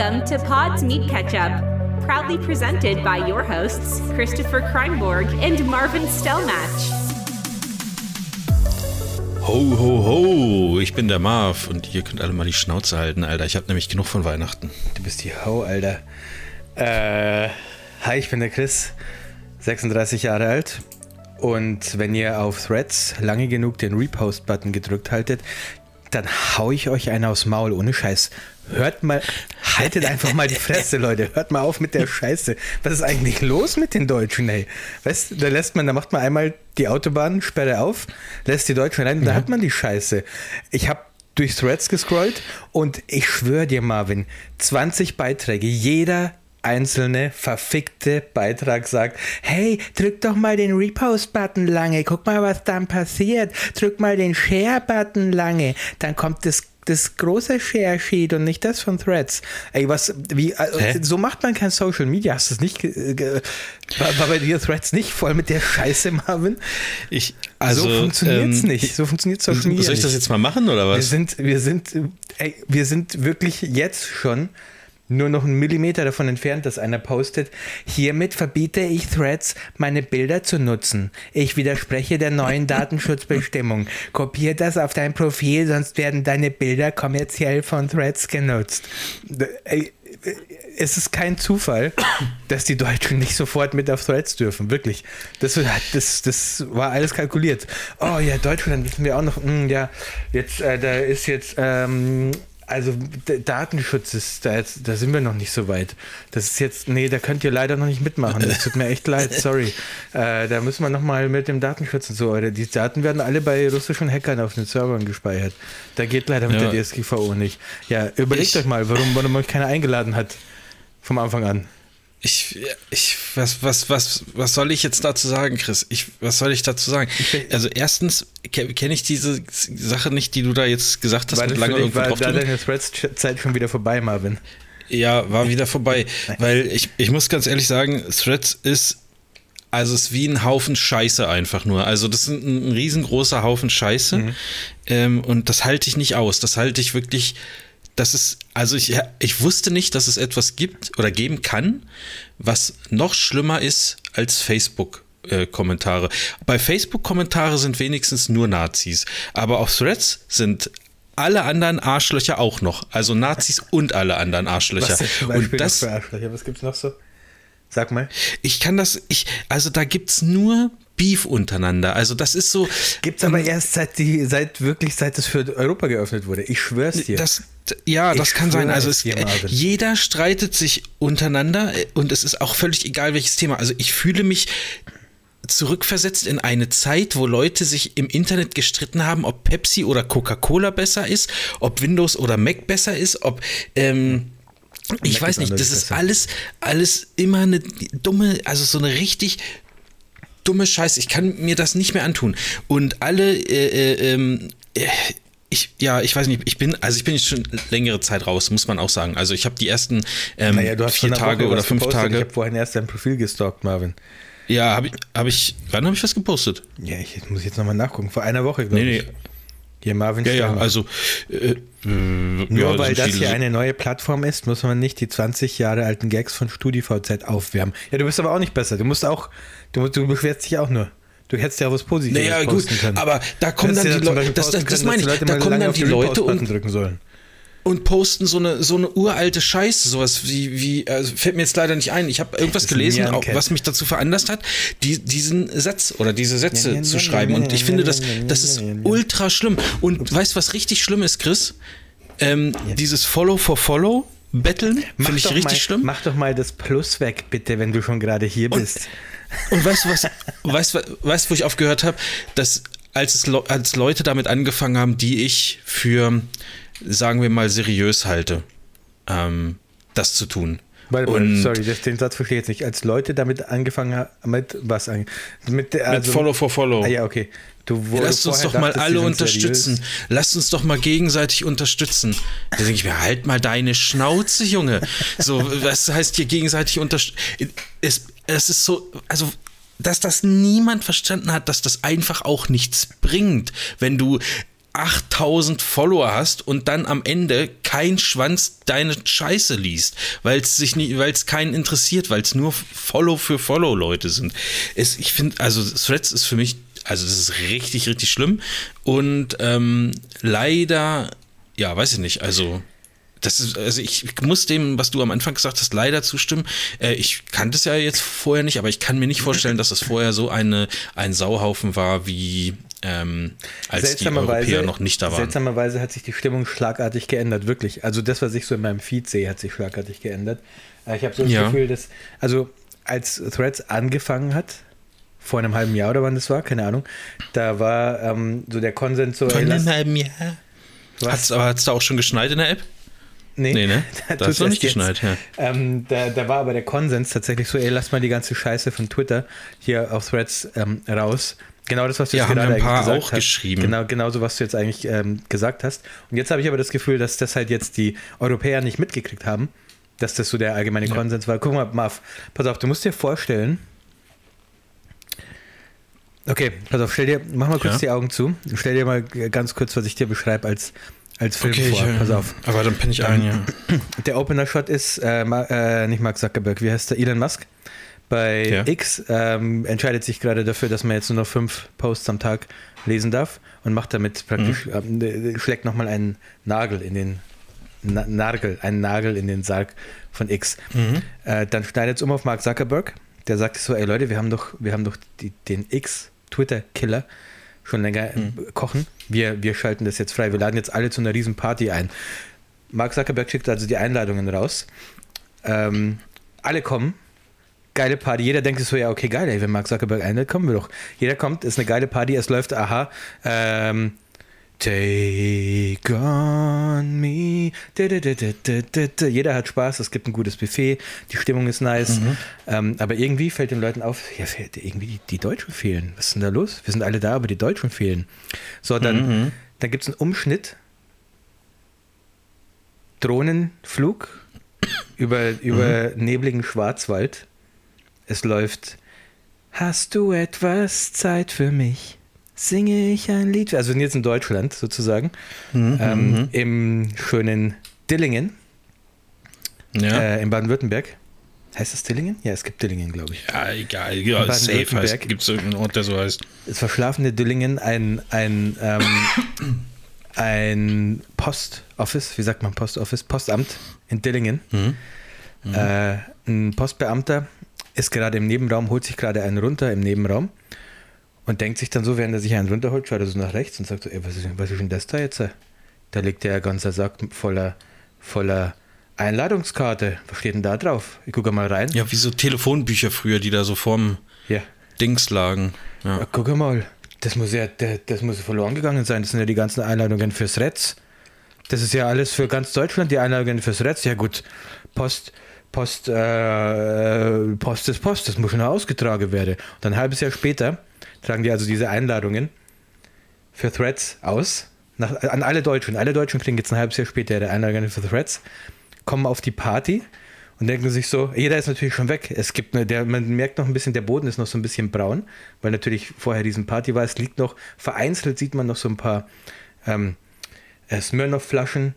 Welcome to Pod's Meat Ketchup, proudly presented by your hosts, Christopher Kreinborg and Marvin Stellmatch. Ho, ho, ho, ich bin der Marv und ihr könnt alle mal die Schnauze halten, Alter. Ich habe nämlich genug von Weihnachten. Du bist die Ho, Alter. Äh, hi, ich bin der Chris, 36 Jahre alt. Und wenn ihr auf Threads lange genug den Repost-Button gedrückt haltet, dann hau ich euch einen aufs Maul, ohne Scheiß. Hört mal, haltet einfach mal die Fresse, Leute. Hört mal auf mit der Scheiße. Was ist eigentlich los mit den Deutschen, ey? Weißt du, da lässt man, da macht man einmal die Autobahnsperre auf, lässt die Deutschen rein und da hat man die Scheiße. Ich habe durch Threads gescrollt und ich schwöre dir, Marvin, 20 Beiträge, jeder einzelne verfickte Beitrag sagt, hey, drück doch mal den Repost-Button lange, guck mal, was dann passiert, drück mal den Share-Button lange, dann kommt das das große Share-Sheet und nicht das von Threads. Ey, was, wie, also, so macht man kein Social Media. Hast du es nicht, war, war, bei dir Threads nicht voll mit der Scheiße, Marvin? Ich, also, so funktioniert es ähm, nicht. So funktioniert Social Media. Soll ich das jetzt mal machen oder was? Wir sind, wir sind, ey, wir sind wirklich jetzt schon nur noch einen Millimeter davon entfernt, dass einer postet, hiermit verbiete ich Threads, meine Bilder zu nutzen. Ich widerspreche der neuen Datenschutzbestimmung. Kopier das auf dein Profil, sonst werden deine Bilder kommerziell von Threads genutzt. Es ist kein Zufall, dass die Deutschen nicht sofort mit auf Threads dürfen, wirklich. Das, das, das war alles kalkuliert. Oh ja, Deutschland wissen wir auch noch, hm, ja, jetzt, äh, da ist jetzt ähm, also Datenschutz ist, da, jetzt, da sind wir noch nicht so weit. Das ist jetzt, nee, da könnt ihr leider noch nicht mitmachen. Das tut mir echt leid, sorry. Äh, da müssen wir nochmal mit dem Datenschutz und so weiter. Die Daten werden alle bei russischen Hackern auf den Servern gespeichert. Da geht leider mit ja. der DSGVO nicht. Ja, überlegt ich, euch mal, warum, warum euch keiner eingeladen hat vom Anfang an. Ich, ich, was, was, was, was soll ich jetzt dazu sagen, Chris? Ich, was soll ich dazu sagen? Also erstens kenne ich diese Sache nicht, die du da jetzt gesagt hast. War, lange dich, war da deine Threads-Zeit schon wieder vorbei, Marvin? Ja, war wieder vorbei. weil ich, ich muss ganz ehrlich sagen, Threads ist, also ist wie ein Haufen Scheiße einfach nur. Also das ist ein, ein riesengroßer Haufen Scheiße. Mhm. Ähm, und das halte ich nicht aus. Das halte ich wirklich das ist, also ich, ich wusste nicht, dass es etwas gibt oder geben kann, was noch schlimmer ist als Facebook. Kommentare. Bei Facebook-Kommentare sind wenigstens nur Nazis, aber auf Threads sind alle anderen Arschlöcher auch noch. Also Nazis und alle anderen Arschlöcher. Was und das, für Arschlöcher? Was gibt's noch so? Sag mal. Ich kann das, ich, also da gibt's nur Beef untereinander. Also das ist so. Gibt's aber ähm, erst seit die, seit wirklich seit es für Europa geöffnet wurde. Ich schwör's dir. Das, ja, das ich kann sein. Also es, äh, jeder streitet sich untereinander äh, und es ist auch völlig egal, welches Thema. Also ich fühle mich zurückversetzt in eine Zeit, wo Leute sich im Internet gestritten haben, ob Pepsi oder Coca-Cola besser ist, ob Windows oder Mac besser ist, ob ähm, ich Mac weiß nicht, das ist besser. alles, alles immer eine dumme, also so eine richtig dumme Scheiße. Ich kann mir das nicht mehr antun. Und alle, äh, äh, ähm, äh, ich, ja, ich weiß nicht, ich bin, also ich bin jetzt schon längere Zeit raus, muss man auch sagen. Also ich habe die ersten ähm, naja, vier Tage oder fünf gepostet. Tage. Ich habe vorhin erst dein Profil gestalkt, Marvin. Ja, habe ich, hab ich, wann habe ich was gepostet? Ja, ich muss jetzt nochmal nachgucken. Vor einer Woche, glaube nee, ich. Nee. Hier Marvin Ja, ja, also äh, nur ja, weil das hier eine neue Plattform ist, muss man nicht die 20 Jahre alten Gags von StudiVZ aufwärmen. Ja, du bist aber auch nicht besser. Du musst auch, du, du beschwerst dich auch nur. Du hättest ja was Positives naja, gut, können. aber da kommen dann die Leute, das, das, das meine ich, da kommen dann die Leute und drücken sollen und posten so eine, so eine uralte Scheiße, sowas wie, wie also fällt mir jetzt leider nicht ein. Ich habe irgendwas gelesen, auch, was mich dazu veranlasst hat, die, diesen Satz oder diese Sätze ja, zu ja, schreiben. Und ich finde, das, das ist ultra schlimm. Und weißt du, was richtig schlimm ist, Chris? Ähm, dieses Follow for Follow. Betteln finde ich richtig mal, schlimm. Mach doch mal das Plus weg, bitte, wenn du schon gerade hier bist. Und weißt du was, weißt, weißt, wo ich aufgehört habe? Dass als, es, als Leute damit angefangen haben, die ich für sagen wir mal, seriös halte, ähm, das zu tun. Weil, und sorry, das, den Satz verstehe ich jetzt nicht. Als Leute damit angefangen haben, mit was eigentlich? Mit, also, mit Follow for Follow. Ah, ja, okay. Du, ja, lasst uns doch mal alle unterstützen. Seriös. Lasst uns doch mal gegenseitig unterstützen. Da denke ich mir, halt mal deine Schnauze, Junge. So, was heißt hier gegenseitig unterstützen? Es, es ist so, also dass das niemand verstanden hat, dass das einfach auch nichts bringt, wenn du 8000 Follower hast und dann am Ende kein Schwanz deine Scheiße liest, weil es sich nicht, weil es keinen interessiert, weil es nur Follow für Follow Leute sind. Es, ich finde, also Threads ist für mich, also das ist richtig, richtig schlimm und ähm, leider, ja, weiß ich nicht, also das ist, also ich muss dem, was du am Anfang gesagt hast, leider zustimmen. Äh, ich kannte es ja jetzt vorher nicht, aber ich kann mir nicht vorstellen, dass es vorher so eine, ein Sauhaufen war, wie ähm, als die Europäer noch nicht da waren. Seltsamerweise hat sich die Stimmung schlagartig geändert, wirklich. Also das, was ich so in meinem Feed sehe, hat sich schlagartig geändert. Äh, ich habe so das ja. Gefühl, dass, also als Threads angefangen hat, vor einem halben Jahr oder wann das war, keine Ahnung, da war ähm, so der Konsens so. Vor einem halben Jahr. Hat es da auch schon geschneit in der App? Nee, nee ne? da, da ist noch nicht geschneit, ja. Ähm, da, da, war aber der Konsens tatsächlich so, ey, lass mal die ganze Scheiße von Twitter hier auf Threads ähm, raus. Genau das, was du ja, jetzt gerade ein paar gesagt auch hast. geschrieben. Genau, genau so, was du jetzt eigentlich ähm, gesagt hast. Und jetzt habe ich aber das Gefühl, dass das halt jetzt die Europäer nicht mitgekriegt haben, dass das so der allgemeine ja. Konsens war. Guck mal, Marv, pass auf, du musst dir vorstellen, Okay, pass auf, stell dir, mach mal kurz ja. die Augen zu. Stell dir mal ganz kurz, was ich dir beschreibe als, als Film okay, vor. Ich, pass auf. Aber dann penne ich ein, ja. Der Opener-Shot ist äh, äh, nicht Mark Zuckerberg, wie heißt der? Elon Musk. Bei ja. X ähm, entscheidet sich gerade dafür, dass man jetzt nur noch fünf Posts am Tag lesen darf und macht damit praktisch, mhm. äh, schlägt nochmal einen Nagel in den Na Nagel, einen Nagel in den Sarg von X. Mhm. Äh, dann schneidet es um auf Mark Zuckerberg, der sagt so, ey Leute, wir haben doch, wir haben doch die, den X-Twitter-Killer schon länger mhm. kochen. Wir, wir schalten das jetzt frei. Wir laden jetzt alle zu einer riesen Party ein. Mark Zuckerberg schickt also die Einladungen raus. Ähm, alle kommen, geile Party. Jeder denkt sich so, ja, okay, geil, ey, wenn Mark Zuckerberg einlädt, kommen wir doch. Jeder kommt, ist eine geile Party, es läuft, aha, ähm, Take on me. Jeder hat Spaß, es gibt ein gutes Buffet, die Stimmung ist nice. Mhm. Ähm, aber irgendwie fällt den Leuten auf, ja, irgendwie die, die, Deutschen fehlen. Was ist denn da los? Wir sind alle da, aber die Deutschen fehlen. So, dann, mhm. dann gibt es einen Umschnitt. Drohnenflug über, über mhm. nebligen Schwarzwald. Es läuft, hast du etwas Zeit für mich? Singe ich ein Lied? Also jetzt in Deutschland sozusagen. Mhm, ähm, mhm. Im schönen Dillingen. Ja. Äh, in Baden-Württemberg. Heißt das Dillingen? Ja, es gibt Dillingen, glaube ich. Ja, egal. Ja, safe gibt es irgendeinen Ort, der so heißt. Das verschlafene Dillingen, ein, ein, ähm, ein Postoffice, wie sagt man Postoffice? Postamt in Dillingen. Mhm. Mhm. Äh, ein Postbeamter ist gerade im Nebenraum, holt sich gerade einen runter im Nebenraum und denkt sich dann so, während er sich einen runterholt, schaut er so nach rechts und sagt so, ey, was ist, was ist denn das da jetzt? Da liegt ja ein ganzer Sack voller, voller Einladungskarte. Was steht denn da drauf? Ich gucke mal rein. Ja, wie so Telefonbücher früher, die da so vorm ja. Dings lagen. Ja. ja guck mal, das muss ja, das muss verloren gegangen sein. Das sind ja die ganzen Einladungen fürs Retz. Das ist ja alles für ganz Deutschland, die Einladungen fürs Retz. Ja gut, Post, Post, äh, Post ist Post, das muss schon ausgetragen werden. Und ein halbes Jahr später tragen die also diese Einladungen für Threads aus. Nach, an alle Deutschen. Alle Deutschen kriegen jetzt ein halbes Jahr später ihre Einladungen für Threads, kommen auf die Party und denken sich so, jeder ist natürlich schon weg. Es gibt eine, der, man merkt noch ein bisschen, der Boden ist noch so ein bisschen braun, weil natürlich vorher diesen Party war. Es liegt noch, vereinzelt sieht man noch so ein paar ähm, äh, Smirnoff-Flaschen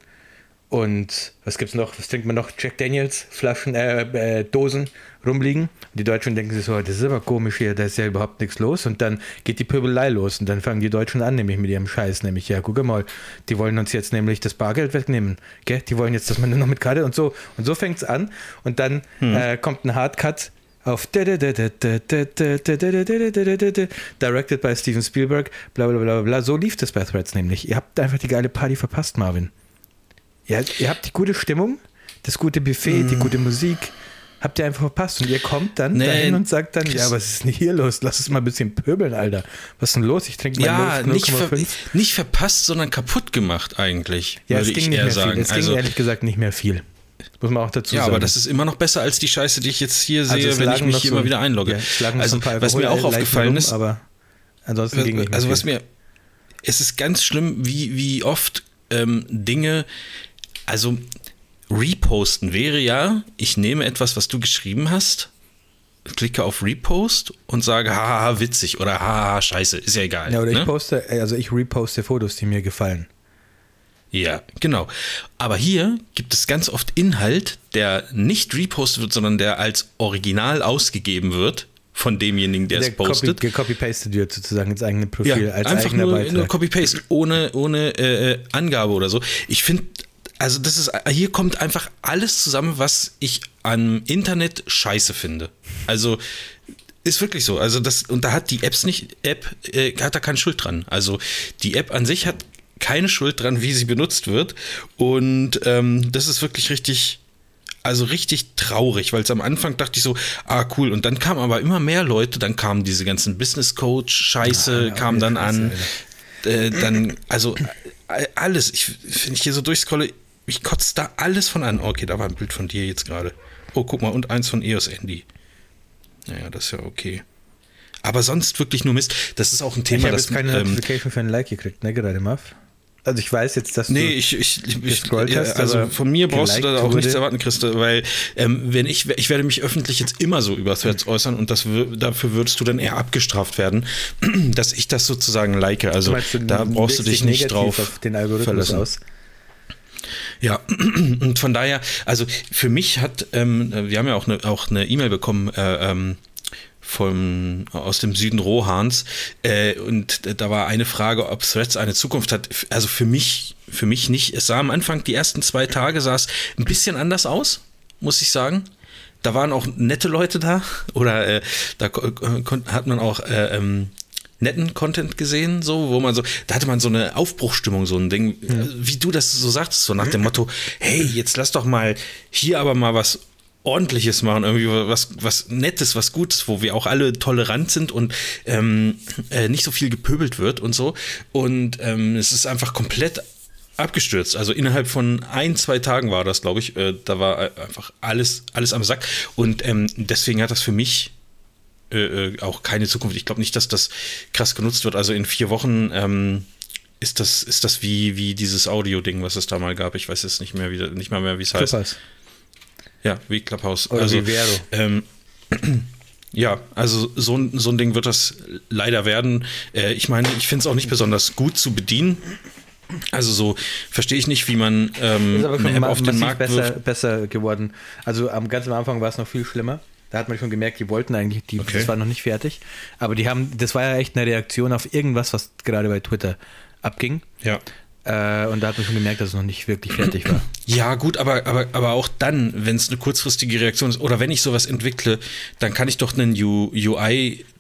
und was gibt's noch? Was trinkt man noch? Jack Daniels Flaschen, äh, äh, Dosen rumliegen. Die Deutschen denken sich so, das ist aber komisch hier, da ist ja überhaupt nichts los. Und dann geht die Pöbelei los und dann fangen die Deutschen an, nämlich mit ihrem Scheiß, nämlich ja, guck mal, die wollen uns jetzt nämlich das Bargeld wegnehmen, gell? Die wollen jetzt, dass man nur noch mit Karte und so und so fängt's an und dann hm. äh, kommt ein Hardcut auf Directed by Steven Spielberg, bla bla bla bla. So lief das bei Threads nämlich. Ihr habt einfach die geile Party verpasst, Marvin. Ja, ihr habt die gute Stimmung, das gute Buffet, mm. die gute Musik. Habt ihr einfach verpasst und ihr kommt dann nee, dahin und sagt dann, ja, was ist denn hier los? Lass uns mal ein bisschen pöbeln, Alter. Was ist denn los? Ich trinke mal Ja, 0, nicht, ver nicht verpasst, sondern kaputt gemacht eigentlich. Ja, es ging nicht mehr sagen. viel. Es also, ging ehrlich gesagt nicht mehr viel. Muss man auch dazu ja, sagen. Ja, aber das ist immer noch besser als die Scheiße, die ich jetzt hier also sehe, wenn ich mich hier so, immer wieder einlogge. Ja, also, was mir auch aufgefallen ist, aber ansonsten ging nicht Also, was mir, es ist ganz schlimm, wie, wie oft ähm, Dinge also reposten wäre ja, ich nehme etwas, was du geschrieben hast klicke auf Repost und sage, haha, witzig oder haha, scheiße, ist ja egal. Ja, oder ne? ich poste, also ich reposte Fotos, die mir gefallen. Ja, genau. Aber hier gibt es ganz oft Inhalt, der nicht repostet wird, sondern der als Original ausgegeben wird von demjenigen, der, der es postet. Copy, gecopy-pasted wird sozusagen ins eigene Profil. Ja, als einfach nur, nur Copy-Paste, ohne, ohne äh, Angabe oder so. Ich finde, also das ist, hier kommt einfach alles zusammen, was ich am Internet scheiße finde. Also ist wirklich so. Also das, und da hat die Apps nicht, App äh, hat da keine Schuld dran. Also die App an sich hat keine Schuld dran, wie sie benutzt wird. Und ähm, das ist wirklich richtig, also richtig traurig, weil es am Anfang dachte ich so, ah cool. Und dann kamen aber immer mehr Leute, dann kamen diese ganzen Business Coach Scheiße, ja, kam dann an. Äh, dann, also äh, alles. Ich, wenn ich hier so durchscrolle, ich kotze da alles von an. Okay, da war ein Bild von dir jetzt gerade. Oh, guck mal, und eins von EOS Andy. Naja, das ist ja okay. Aber sonst wirklich nur Mist. Das ist auch ein Thema, ich habe jetzt keine ähm, Notification für ein Like gekriegt, ne, gerade, Muff? Also ich weiß jetzt, dass nee, du ich, ich, ich, ich hast, also von mir brauchst du da auch wurde. nichts erwarten, Christa, weil ähm, wenn ich ich werde mich öffentlich jetzt immer so über Threads äußern und das dafür würdest du dann eher abgestraft werden, dass ich das sozusagen like. Also meinst, da brauchst du dich nicht drauf auf den Algorithmus verlassen. aus. Ja, und von daher, also für mich hat, ähm, wir haben ja auch eine auch eine E-Mail bekommen, äh, ähm, vom, aus dem Süden Rohans. Äh, und da war eine Frage, ob Threads eine Zukunft hat. Also für mich, für mich nicht. Es sah am Anfang, die ersten zwei Tage sah es ein bisschen anders aus, muss ich sagen. Da waren auch nette Leute da. Oder äh, da hat man auch äh, ähm, netten Content gesehen, so, wo man so, da hatte man so eine Aufbruchstimmung, so ein Ding, ja. wie du das so sagtest, so nach dem Motto, hey, jetzt lass doch mal hier aber mal was Ordentliches machen, irgendwie was, was Nettes, was Gutes, wo wir auch alle tolerant sind und ähm, äh, nicht so viel gepöbelt wird und so. Und ähm, es ist einfach komplett abgestürzt. Also innerhalb von ein, zwei Tagen war das, glaube ich. Äh, da war einfach alles, alles am Sack. Und ähm, deswegen hat das für mich äh, äh auch keine Zukunft. Ich glaube nicht, dass das krass genutzt wird. Also in vier Wochen ähm, ist das, ist das wie, wie dieses Audio-Ding, was es da mal gab. Ich weiß jetzt nicht mehr, wie, nicht mal mehr, wie es heißt. Clippers. Ja, wie Clubhouse. Oder also, wie ähm, ja, also so, so ein Ding wird das leider werden. Äh, ich meine, ich finde es auch nicht besonders gut zu bedienen. Also so verstehe ich nicht, wie man ähm, ist aber eine App auf den Markt besser, besser geworden. Also am ganz am Anfang war es noch viel schlimmer. Da hat man schon gemerkt, die wollten eigentlich, die, okay. das war noch nicht fertig. Aber die haben, das war ja echt eine Reaktion auf irgendwas, was gerade bei Twitter abging. Ja. Äh, und da hat man schon gemerkt, dass es noch nicht wirklich fertig war. Ja, gut, aber, aber, aber auch dann, wenn es eine kurzfristige Reaktion ist, oder wenn ich sowas entwickle, dann kann ich doch einen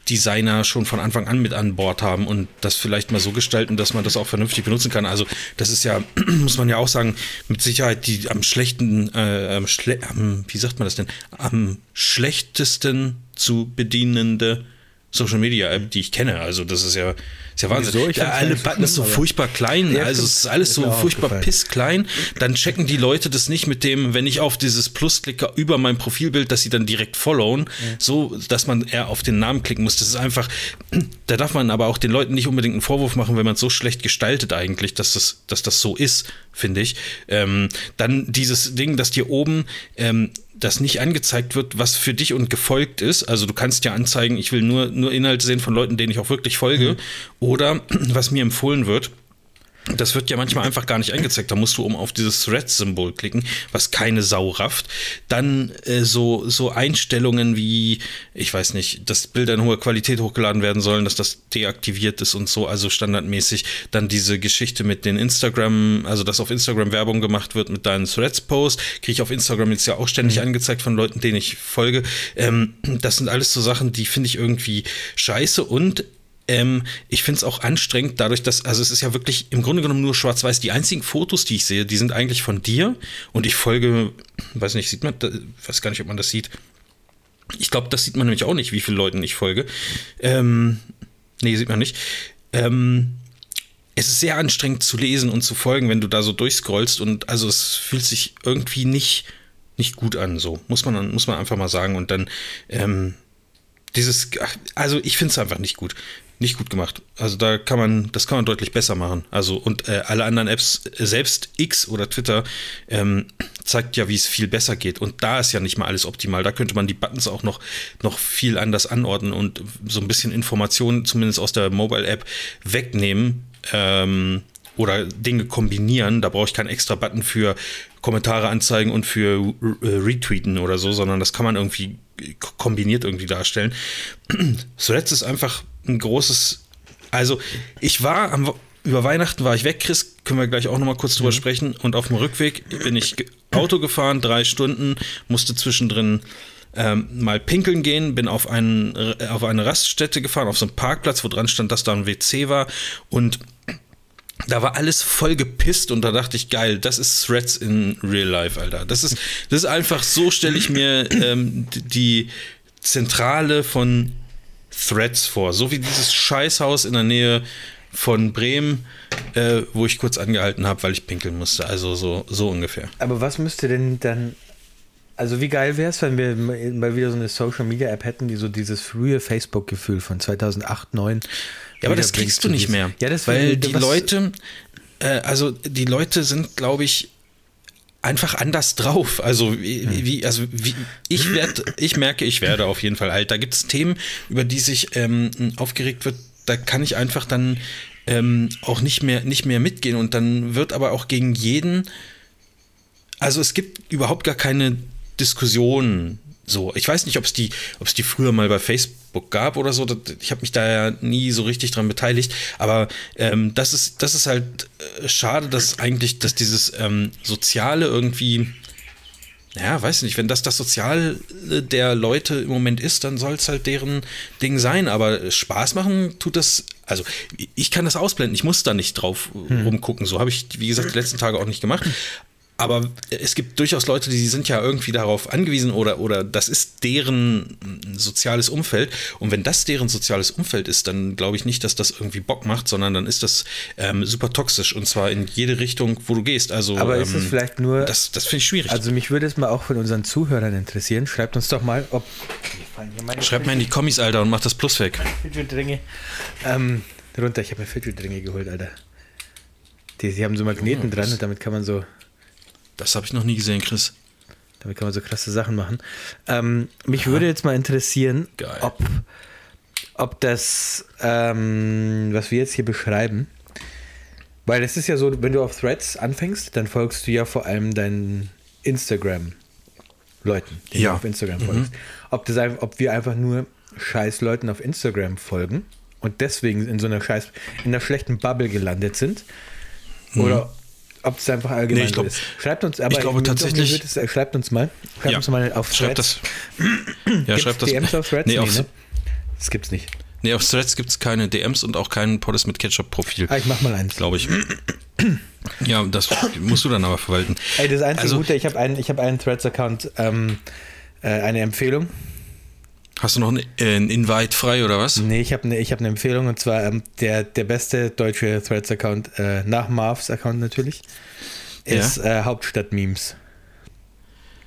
UI-Designer schon von Anfang an mit an Bord haben und das vielleicht mal so gestalten, dass man das auch vernünftig benutzen kann. Also, das ist ja, muss man ja auch sagen, mit Sicherheit die am schlechten, äh, am schle am, wie sagt man das denn, am schlechtesten zu bedienende Social Media App, die ich kenne. Also, das ist ja ist ja Wahnsinn. Wieso? Ja, alle Buttons so furchtbar klein, ja, also es ist alles so furchtbar pissklein. Dann checken die Leute das nicht mit dem, wenn ich auf dieses Plus klicke über mein Profilbild, dass sie dann direkt followen, ja. so dass man eher auf den Namen klicken muss. Das ist einfach, da darf man aber auch den Leuten nicht unbedingt einen Vorwurf machen, wenn man es so schlecht gestaltet eigentlich, dass das, dass das so ist, finde ich. Ähm, dann dieses Ding, dass dir oben ähm, das nicht angezeigt wird, was für dich und gefolgt ist. Also du kannst ja anzeigen, ich will nur, nur Inhalte sehen von Leuten, denen ich auch wirklich folge. Mhm. Oder was mir empfohlen wird, das wird ja manchmal einfach gar nicht angezeigt. Da musst du um auf dieses Thread-Symbol klicken, was keine Sau rafft. Dann äh, so, so Einstellungen wie, ich weiß nicht, dass Bilder in hoher Qualität hochgeladen werden sollen, dass das deaktiviert ist und so, also standardmäßig. Dann diese Geschichte mit den Instagram, also dass auf Instagram Werbung gemacht wird mit deinen Threads-Post, kriege ich auf Instagram jetzt ja auch ständig mhm. angezeigt von Leuten, denen ich folge. Ähm, das sind alles so Sachen, die finde ich irgendwie scheiße und ähm, ich finde es auch anstrengend, dadurch, dass, also es ist ja wirklich im Grunde genommen nur schwarz-weiß. Die einzigen Fotos, die ich sehe, die sind eigentlich von dir und ich folge, weiß nicht, sieht man, weiß gar nicht, ob man das sieht. Ich glaube, das sieht man nämlich auch nicht, wie viele Leuten ich folge. Ähm, nee, sieht man nicht. Ähm, es ist sehr anstrengend zu lesen und zu folgen, wenn du da so durchscrollst und also es fühlt sich irgendwie nicht, nicht gut an, so muss man, muss man einfach mal sagen und dann, ähm, dieses, also ich finde es einfach nicht gut nicht gut gemacht. Also da kann man, das kann man deutlich besser machen. Also und äh, alle anderen Apps, äh, selbst X oder Twitter, ähm, zeigt ja, wie es viel besser geht. Und da ist ja nicht mal alles optimal. Da könnte man die Buttons auch noch, noch viel anders anordnen und so ein bisschen Informationen, zumindest aus der Mobile-App, wegnehmen. Ähm, oder Dinge kombinieren. Da brauche ich keinen extra Button für Kommentare anzeigen und für äh, Retweeten oder so, sondern das kann man irgendwie kombiniert irgendwie darstellen. Threads ist einfach ein großes. Also, ich war am über Weihnachten war ich weg, Chris, können wir gleich auch nochmal kurz drüber mhm. sprechen. Und auf dem Rückweg bin ich Auto gefahren, drei Stunden, musste zwischendrin ähm, mal pinkeln gehen, bin auf, einen, auf eine Raststätte gefahren, auf so einen Parkplatz, wo dran stand, dass da ein WC war. Und da war alles voll gepisst und da dachte ich, geil, das ist Threads in Real Life, Alter. Das ist, das ist einfach, so stelle ich mir ähm, die Zentrale von Threads vor. So wie dieses Scheißhaus in der Nähe von Bremen, äh, wo ich kurz angehalten habe, weil ich pinkeln musste. Also so, so ungefähr. Aber was müsste denn dann. Also wie geil wäre es, wenn wir mal wieder so eine Social Media App hätten, die so dieses frühe Facebook-Gefühl von 2008, 2009. Ja, aber das kriegst du nicht mehr. Ja, das weil die Leute, äh, also die Leute sind, glaube ich, einfach anders drauf. Also wie, wie also wie, ich werde, ich merke, ich werde auf jeden Fall alt. Da gibt es Themen, über die sich ähm, aufgeregt wird, da kann ich einfach dann ähm, auch nicht mehr, nicht mehr mitgehen. Und dann wird aber auch gegen jeden, also es gibt überhaupt gar keine Diskussion. So, ich weiß nicht, ob es die, ob es die früher mal bei Facebook gab oder so. Ich habe mich da ja nie so richtig dran beteiligt. Aber ähm, das ist, das ist halt äh, schade, dass eigentlich, dass dieses ähm, Soziale irgendwie ja, weiß nicht, wenn das das Sozial der Leute im Moment ist, dann soll es halt deren Ding sein. Aber Spaß machen tut das, also ich kann das ausblenden, ich muss da nicht drauf hm. rumgucken. So habe ich, wie gesagt, die letzten Tage auch nicht gemacht. Aber es gibt durchaus Leute, die sind ja irgendwie darauf angewiesen oder, oder das ist deren soziales Umfeld. Und wenn das deren soziales Umfeld ist, dann glaube ich nicht, dass das irgendwie Bock macht, sondern dann ist das ähm, super toxisch und zwar in jede Richtung, wo du gehst. Also, Aber ist es ähm, vielleicht nur. Das, das finde ich schwierig. Also, mich würde es mal auch von unseren Zuhörern interessieren. Schreibt uns doch mal, ob. Schreibt mal in die Kommis, Alter, und macht das Plus weg. Fidgetringe. Ähm, runter, ich habe mir Fidgetringe geholt, Alter. Die, die haben so Magneten dran und damit kann man so das habe ich noch nie gesehen, Chris. Damit kann man so krasse Sachen machen. Ähm, mich Aha. würde jetzt mal interessieren, ob, ob das, ähm, was wir jetzt hier beschreiben, weil es ist ja so, wenn du auf Threads anfängst, dann folgst du ja vor allem deinen Instagram-Leuten, die ja. du auf Instagram mhm. folgst. Ob, das, ob wir einfach nur scheiß Leuten auf Instagram folgen und deswegen in so einer scheiß, in einer schlechten Bubble gelandet sind. Mhm. Oder ob es einfach allgemein nee, glaub, ist. Schreibt uns, aber ich glaube tatsächlich. Es, äh, schreibt uns mal. Schreibt ja, uns mal auf Threads. Schreibt das. ja, schreibt das. DMs auf Threads? Nee, nee, ne? Das gibt's nicht. Nee, auf Threads gibt es keine DMs und auch kein Podest mit Ketchup-Profil. Ah, ich mach mal eins. Glaube ich. ja, das musst du dann aber verwalten. Ey, das einzige also, Gute, ich habe einen, hab einen Threads-Account, ähm, äh, eine Empfehlung. Hast du noch einen, äh, Invite frei oder was? Nee, ich habe eine hab ne Empfehlung und zwar ähm, der, der beste deutsche Threads-Account, äh, nach Marvs Account natürlich, ist ja? äh, Hauptstadt-Memes.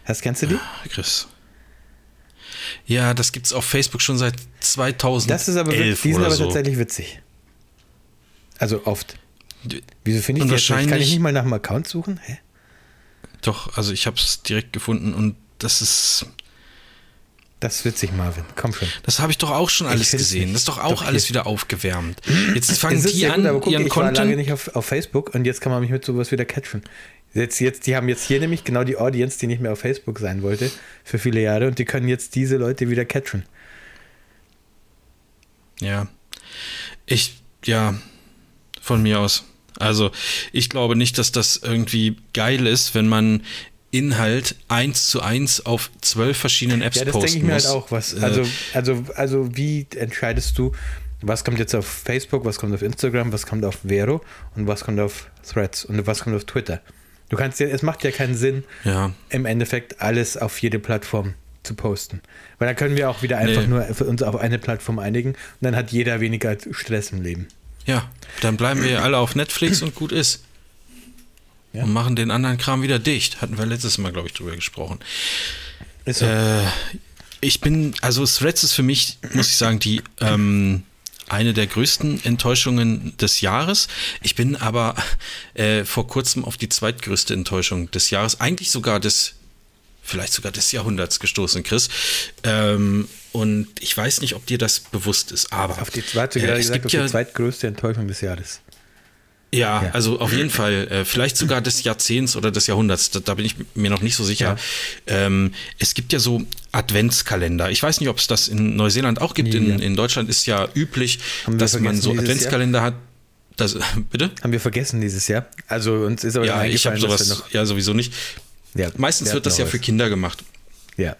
Hast, kennst du die? Ah, Chris. Ja, das gibt es auf Facebook schon seit 2011 Das ist aber, die sind aber so. tatsächlich witzig. Also oft. Wieso finde ich das? Kann ich nicht mal nach einem Account suchen? Hä? Doch, also ich habe es direkt gefunden und das ist das ist witzig, Marvin. Komm schon. Das habe ich doch auch schon alles gesehen. Das ist doch auch doch alles wieder aufgewärmt. Jetzt fangen die an, gut, aber guck, ihren ich Content. war lange nicht auf, auf, Facebook und jetzt kann man mich mit sowas wieder catchen. Jetzt, jetzt, die haben jetzt hier nämlich genau die Audience, die nicht mehr auf Facebook sein wollte für viele Jahre und die können jetzt diese Leute wieder catchen. Ja. Ich, ja, von mir aus. Also, ich glaube nicht, dass das irgendwie geil ist, wenn man Inhalt eins zu eins auf zwölf verschiedenen Apps posten muss. Ja, das denke ich mir halt auch. Was, äh, also, also, also wie entscheidest du, was kommt jetzt auf Facebook, was kommt auf Instagram, was kommt auf Vero und was kommt auf Threads und was kommt auf Twitter? Du kannst ja, es macht ja keinen Sinn, ja. im Endeffekt alles auf jede Plattform zu posten. Weil dann können wir auch wieder einfach nee. nur für uns auf eine Plattform einigen und dann hat jeder weniger Stress im Leben. Ja, dann bleiben wir alle auf Netflix und gut ist ja. und machen den anderen Kram wieder dicht. Hatten wir letztes Mal, glaube ich, drüber gesprochen. So. Äh, ich bin, also Threads ist für mich, muss ich sagen, die ähm, eine der größten Enttäuschungen des Jahres. Ich bin aber äh, vor kurzem auf die zweitgrößte Enttäuschung des Jahres, eigentlich sogar des, vielleicht sogar des Jahrhunderts gestoßen, Chris. Ähm, und ich weiß nicht, ob dir das bewusst ist, aber. Auf die zweite, äh, es gesagt, gibt auf die zweitgrößte Enttäuschung des Jahres. Ja, ja, also auf jeden Fall, äh, vielleicht sogar des Jahrzehnts oder des Jahrhunderts, da, da bin ich mir noch nicht so sicher. Ja. Ähm, es gibt ja so Adventskalender. Ich weiß nicht, ob es das in Neuseeland auch gibt. In, in Deutschland ist ja üblich, dass man so Adventskalender Jahr? hat. Das, bitte? Haben wir vergessen dieses Jahr. Also uns ist aber ja, ich habe sowas, ja sowieso nicht. Ja, Meistens wird das ja für Kinder gemacht. Ja.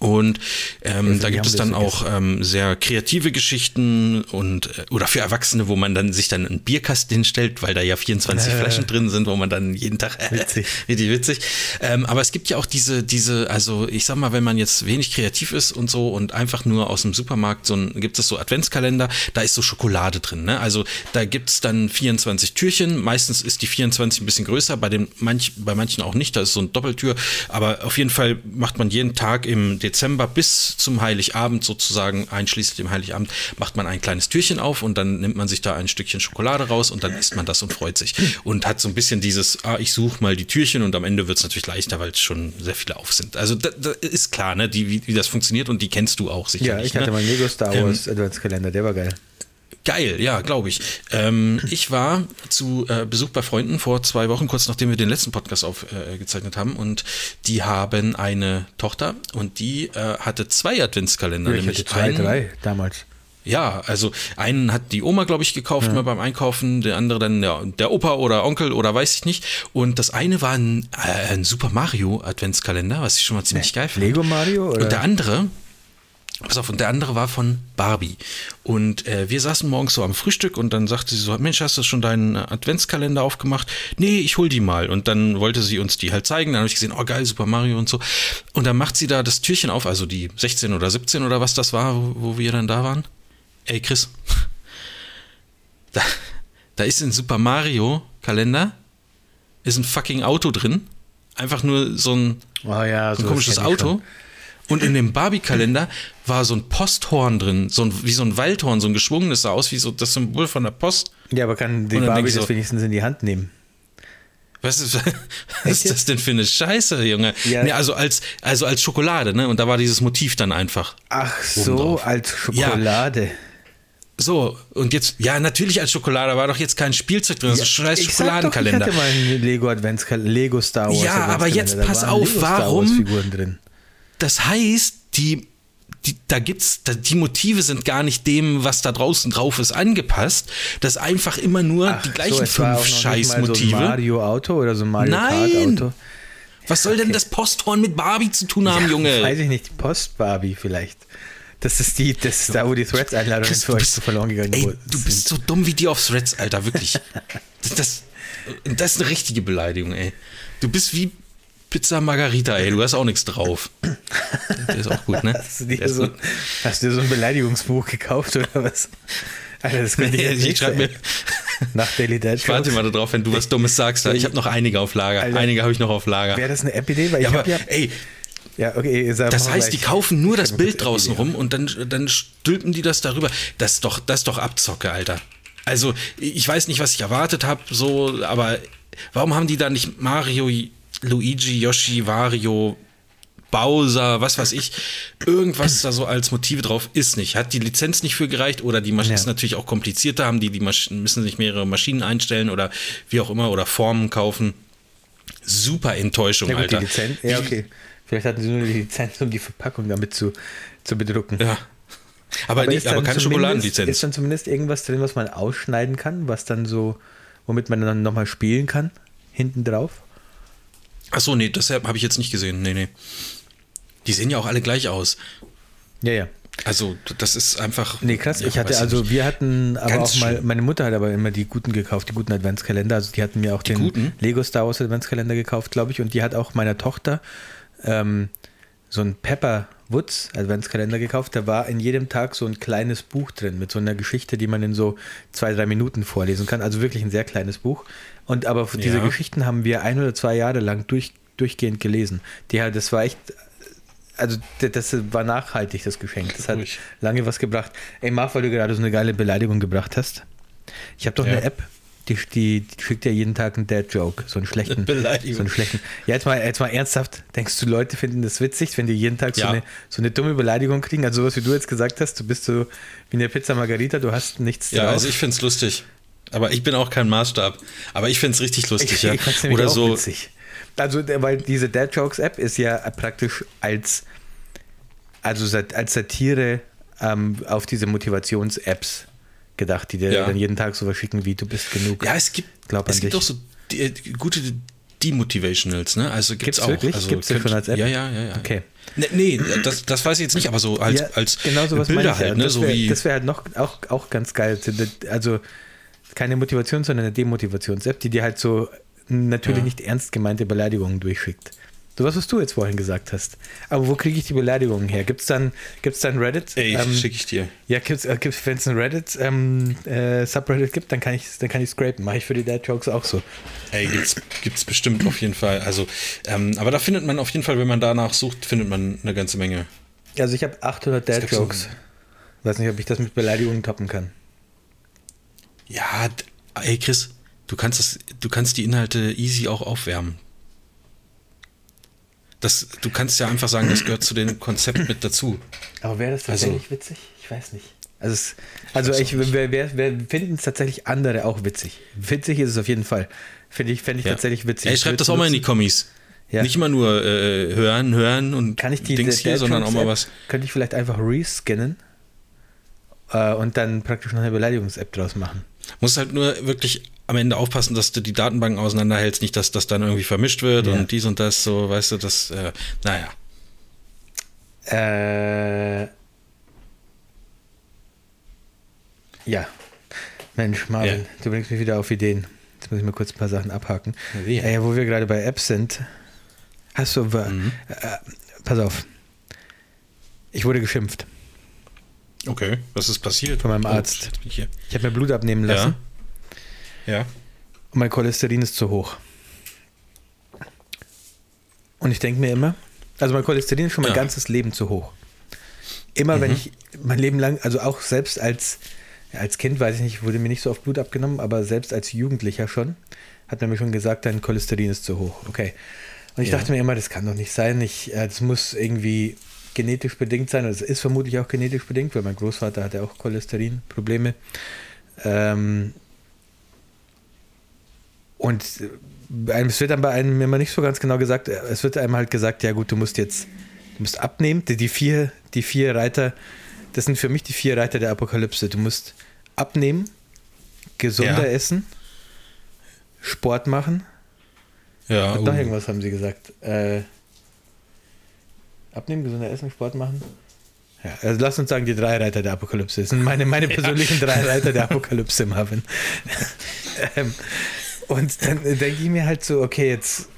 Und ähm, also, da gibt es dann auch ähm, sehr kreative Geschichten und äh, oder für Erwachsene, wo man dann sich dann einen Bierkasten hinstellt, weil da ja 24 äh, Flaschen drin sind, wo man dann jeden Tag äh, witzig. richtig witzig. Ähm, aber es gibt ja auch diese, diese, also ich sag mal, wenn man jetzt wenig kreativ ist und so und einfach nur aus dem Supermarkt so ein, gibt es so Adventskalender, da ist so Schokolade drin. Ne? Also da gibt es dann 24 Türchen. Meistens ist die 24 ein bisschen größer, bei den manch, bei manchen auch nicht, da ist so ein Doppeltür. Aber auf jeden Fall macht man jeden Tag im Dezember bis zum Heiligabend sozusagen, einschließlich dem Heiligabend, macht man ein kleines Türchen auf und dann nimmt man sich da ein Stückchen Schokolade raus und dann isst man das und freut sich. Und hat so ein bisschen dieses, ah, ich suche mal die Türchen und am Ende wird es natürlich leichter, weil es schon sehr viele auf sind. Also da, da ist klar, ne, die, wie, wie, das funktioniert und die kennst du auch sicherlich. Ja, ich hatte ne? meinen Lego Star Wars ähm, Adventskalender, der war geil. Geil, ja, glaube ich. Ähm, ich war zu äh, Besuch bei Freunden vor zwei Wochen, kurz nachdem wir den letzten Podcast aufgezeichnet äh, haben. Und die haben eine Tochter und die äh, hatte zwei Adventskalender. Ja, ich nämlich hatte zwei, einen, drei damals. Ja, also einen hat die Oma, glaube ich, gekauft ja. mal beim Einkaufen, der andere dann der, der, Opa oder Onkel oder weiß ich nicht. Und das eine war ein, äh, ein Super Mario Adventskalender, was ich schon mal ziemlich nee, geil fand. Lego Mario? Oder? Und der andere, Pass auf, und der andere war von Barbie. Und äh, wir saßen morgens so am Frühstück und dann sagte sie so, Mensch, hast du schon deinen Adventskalender aufgemacht? Nee, ich hol die mal. Und dann wollte sie uns die halt zeigen. Dann habe ich gesehen, oh geil, Super Mario und so. Und dann macht sie da das Türchen auf, also die 16 oder 17 oder was das war, wo, wo wir dann da waren. Ey, Chris, da, da ist ein Super Mario Kalender, ist ein fucking Auto drin. Einfach nur so ein, oh ja, so ein komisches Auto. Schon. Und in dem Barbie-Kalender war so ein Posthorn drin, so ein, wie so ein Waldhorn, so ein geschwungenes, sah aus wie so das Symbol von der Post. Ja, aber kann die Barbie so, das wenigstens in die Hand nehmen? Was ist, was ist das denn für eine Scheiße, Junge? Ja. Nee, also als, also als Schokolade, ne? Und da war dieses Motiv dann einfach. Ach so, drauf. als Schokolade. Ja. So, und jetzt, ja, natürlich als Schokolade, war doch jetzt kein Spielzeug drin, das ja, ist ein scheiß Schokoladenkalender. Doch, ich hatte mal einen Lego Adventskalender, Lego Star Wars. Ja, aber jetzt pass auf, warum? Das heißt, die, die, da gibt's, da, die Motive sind gar nicht dem, was da draußen drauf ist, angepasst. Das ist einfach immer nur Ach, die gleichen so, fünf Scheißmotive. So Mario Auto oder so ein Mario Nein. Kart Auto. Was soll okay. denn das Posthorn mit Barbie zu tun haben, ja, Junge? Weiß ich nicht, Post-Barbie vielleicht. Das ist die, das ist da, wo die Threads-Einladung für euch so verloren gegangen ey, Du bist so dumm wie die auf Threads, Alter, wirklich. das, das, das ist eine richtige Beleidigung, ey. Du bist wie Pizza Margarita, ey, du hast auch nichts drauf. Der ist auch gut, ne? Hast du, dir so, hast du dir so ein Beleidigungsbuch gekauft oder was? Alter, das könnte ich, ich schreibe mir nach Daily Dad Ich warte mal darauf, wenn du was Dummes sagst. Ich habe noch einige auf Lager. Alter, einige habe ich noch auf Lager. Wäre das eine App-Idee? Ja, aber, ja, ey, ja, okay, das heißt, die kaufen nur das Bild draußen rum und dann, dann stülpen die das darüber. Das ist doch, das ist doch Abzocke, Alter. Also, ich weiß nicht, was ich erwartet habe, so, aber warum haben die da nicht Mario Luigi, Yoshi, Wario, Bowser, was weiß ich, irgendwas da so als Motive drauf ist nicht. Hat die Lizenz nicht für gereicht oder die Maschine ja. ist natürlich auch komplizierter, haben die, die Maschinen, müssen sich mehrere Maschinen einstellen oder wie auch immer oder Formen kaufen. Super Enttäuschung, ja, gut, Alter. Die Lizenz, ja, okay. Vielleicht hatten sie nur die Lizenz, um die Verpackung damit zu, zu bedrucken. Ja. Aber, aber, nicht, aber keine Schokoladenlizenz. Ist dann zumindest irgendwas drin, was man ausschneiden kann, was dann so, womit man dann nochmal spielen kann, hinten drauf? Achso, nee, das habe ich jetzt nicht gesehen. Nee, nee. Die sehen ja auch alle gleich aus. Ja, ja. Also, das ist einfach. Nee, krass. Ja, ich hatte, also, wir hatten aber Ganz auch mal, meine Mutter hat aber immer die guten gekauft, die guten Adventskalender. Also, die hatten mir auch die den guten? Lego Star Wars Adventskalender gekauft, glaube ich. Und die hat auch meiner Tochter ähm, so ein Pepper Woods Adventskalender gekauft. Da war in jedem Tag so ein kleines Buch drin mit so einer Geschichte, die man in so zwei, drei Minuten vorlesen kann. Also wirklich ein sehr kleines Buch. Und aber diese ja. Geschichten haben wir ein oder zwei Jahre lang durch, durchgehend gelesen. Die, das war echt also das war nachhaltig, das Geschenk. Das hat Ruhig. lange was gebracht. Ey, Marv, weil du gerade so eine geile Beleidigung gebracht hast. Ich habe doch ja. eine App, die, die, die, schickt ja jeden Tag einen Dad-Joke, so einen schlechten. Beleidigung. So einen schlechten. Ja, jetzt mal, jetzt mal ernsthaft, denkst du, Leute finden das witzig, wenn die jeden Tag ja. so, eine, so eine dumme Beleidigung kriegen? Also sowas, wie du jetzt gesagt hast, du bist so wie eine Pizza Margarita, du hast nichts Ja, drauf. also ich finde es lustig. Aber ich bin auch kein Maßstab. Aber ich finde es richtig lustig, ich, ja. Ich Oder auch so. Witzig. Also, weil diese Dad Jokes App ist ja praktisch als, also als Satire ähm, auf diese Motivations-Apps gedacht, die dir ja. dann jeden Tag so was schicken wie du bist genug. Ja, es gibt, Glaub es gibt dich. auch so die, äh, gute Demotivationals, ne? Also gibt's, gibt's auch. Wirklich? Also gibt's könnt, schon als App? Ja, ja, ja, ja. Okay. Nee, nee das, das weiß ich jetzt nicht, aber so als, ja, als genau sowas Bilder halt, ne? Das wäre wär halt noch auch, auch ganz geil. Also keine Motivation, sondern eine Demotivations-App, die dir halt so natürlich ja. nicht ernst gemeinte Beleidigungen durchschickt. So was, was du jetzt vorhin gesagt hast. Aber wo kriege ich die Beleidigungen her? Gibt es dann, gibt's dann Reddit? Ey, ähm, schicke ich dir. Ja, gibt's, äh, gibt's, wenn es ein Reddit ähm, äh, Subreddit gibt, dann kann ich dann kann ich scrapen. Mache ich für die Dad Jokes auch so. Ey, gibt's, gibt's bestimmt auf jeden Fall. Also, ähm, aber da findet man auf jeden Fall, wenn man danach sucht, findet man eine ganze Menge. Also ich habe 800 Dad Jokes. So Weiß nicht, ob ich das mit Beleidigungen toppen kann. Ja, ey Chris, du kannst das, du kannst die Inhalte easy auch aufwärmen. Das, du kannst ja einfach sagen, das gehört zu dem Konzept mit dazu. Aber wäre das tatsächlich also, witzig? Ich weiß nicht. Also, es, also ich, wir, wir, wir finden es tatsächlich andere auch witzig. Witzig ist es auf jeden Fall. Finde ich, fände ich ja. tatsächlich witzig. Ey, schreib das auch mal in die Kommis. Ja. Nicht immer nur äh, hören, hören und Kann ich die Dings hier, sondern auch mal was. Könnte ich vielleicht einfach rescannen äh, und dann praktisch noch eine Beleidigungs-App draus machen. Muss halt nur wirklich am Ende aufpassen, dass du die Datenbanken auseinanderhältst, nicht, dass das dann irgendwie vermischt wird ja. und dies und das, so, weißt du, das, äh, naja. Äh, ja. Mensch, Marvin, ja. du bringst mich wieder auf Ideen. Jetzt muss ich mal kurz ein paar Sachen abhaken. Ja, äh, wo wir gerade bei Apps sind, hast du, mhm. äh, pass auf, ich wurde geschimpft. Okay, was ist passiert? Von meinem Arzt. Oh, ich habe mir Blut abnehmen lassen. Ja. Ja. Und mein Cholesterin ist zu hoch. Und ich denke mir immer, also mein Cholesterin ist schon mein ja. ganzes Leben zu hoch. Immer mhm. wenn ich mein Leben lang, also auch selbst als, als Kind, weiß ich nicht, wurde mir nicht so oft Blut abgenommen, aber selbst als Jugendlicher schon, hat man mir schon gesagt, dein Cholesterin ist zu hoch. Okay. Und ich ja. dachte mir immer, das kann doch nicht sein. Ich, äh, das muss irgendwie genetisch bedingt sein. Es ist vermutlich auch genetisch bedingt, weil mein Großvater hatte auch Cholesterinprobleme. Ähm, und es wird dann bei einem immer nicht so ganz genau gesagt, äh, es wird einem halt gesagt, ja gut, du musst jetzt, du musst abnehmen. Die, die, vier, die vier Reiter, das sind für mich die vier Reiter der Apokalypse. Du musst abnehmen, gesunder ja. essen, Sport machen. Ja. Und noch uh. irgendwas haben sie gesagt. Äh, abnehmen, gesunder essen, Sport machen. Ja, also lass uns sagen, die drei Reiter der Apokalypse. Das sind meine, meine persönlichen ja. drei Reiter der Apokalypse, Marvin. ähm, und dann denke ich mir halt so, okay, jetzt,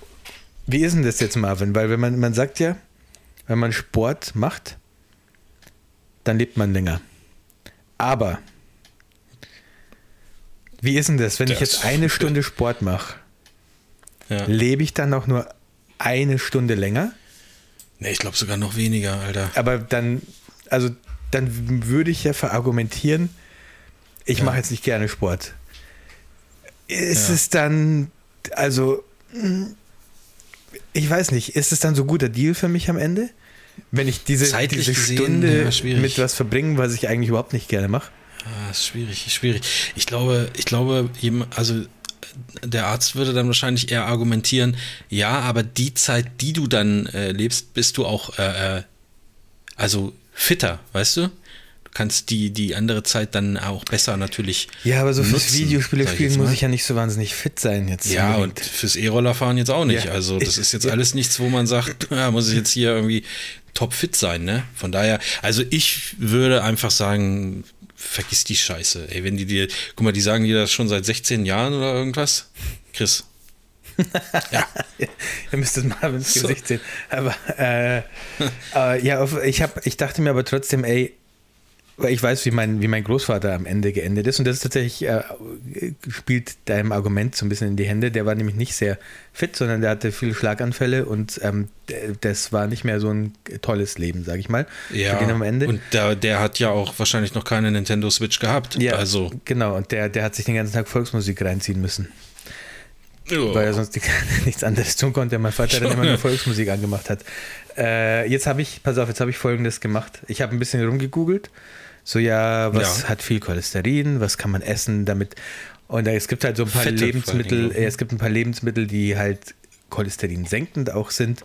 wie ist denn das jetzt, Marvin? Weil wenn man, man sagt ja, wenn man Sport macht, dann lebt man länger. Aber wie ist denn das, wenn das ich jetzt eine Stunde Sport mache? Ja. Lebe ich dann auch nur eine Stunde länger? Nee, ich glaube sogar noch weniger, Alter. Aber dann, also dann würde ich ja verargumentieren, ich ja. mache jetzt nicht gerne Sport ist ja. es dann, also, ich weiß nicht, ist es dann so guter Deal für mich am Ende? Wenn ich diese, diese Stunde ja, mit was verbringe, was ich eigentlich überhaupt nicht gerne mache? Ah, ist schwierig, ist schwierig. Ich glaube, ich glaube, also der Arzt würde dann wahrscheinlich eher argumentieren, ja, aber die Zeit, die du dann äh, lebst, bist du auch, äh, äh also fitter, weißt du? kannst die, die andere Zeit dann auch besser natürlich. Ja, aber so fürs Videospiele spielen muss ich ja nicht so wahnsinnig fit sein jetzt. Ja, unbedingt. und fürs E-Roller fahren jetzt auch nicht. Ja. Also, das ist jetzt ja. alles nichts, wo man sagt, ja, muss ich jetzt hier irgendwie top fit sein, ne? Von daher, also ich würde einfach sagen, vergiss die Scheiße. Ey, wenn die dir, guck mal, die sagen dir das schon seit 16 Jahren oder irgendwas. Chris. ja. Ihr müsst es mal ins Gesicht so. sehen. Aber äh, äh, ja, ich, hab, ich dachte mir aber trotzdem, ey, weil ich weiß, wie mein, wie mein Großvater am Ende geendet ist. Und das ist tatsächlich, äh, spielt deinem Argument so ein bisschen in die Hände. Der war nämlich nicht sehr fit, sondern der hatte viele Schlaganfälle und ähm, das war nicht mehr so ein tolles Leben, sag ich mal. Ja, am Ende. und der, der hat ja auch wahrscheinlich noch keine Nintendo Switch gehabt. Ja, also. genau. Und der, der hat sich den ganzen Tag Volksmusik reinziehen müssen. Oh. Weil er sonst nichts anderes tun konnte. Mein Vater dann immer nur Volksmusik angemacht hat. Äh, jetzt habe ich, pass auf, jetzt habe ich folgendes gemacht. Ich habe ein bisschen rumgegoogelt so, ja, was ja. hat viel Cholesterin, was kann man essen damit? Und es gibt halt so ein paar Fette Lebensmittel, äh, es gibt ein paar Lebensmittel, die halt Cholesterin senkend auch sind.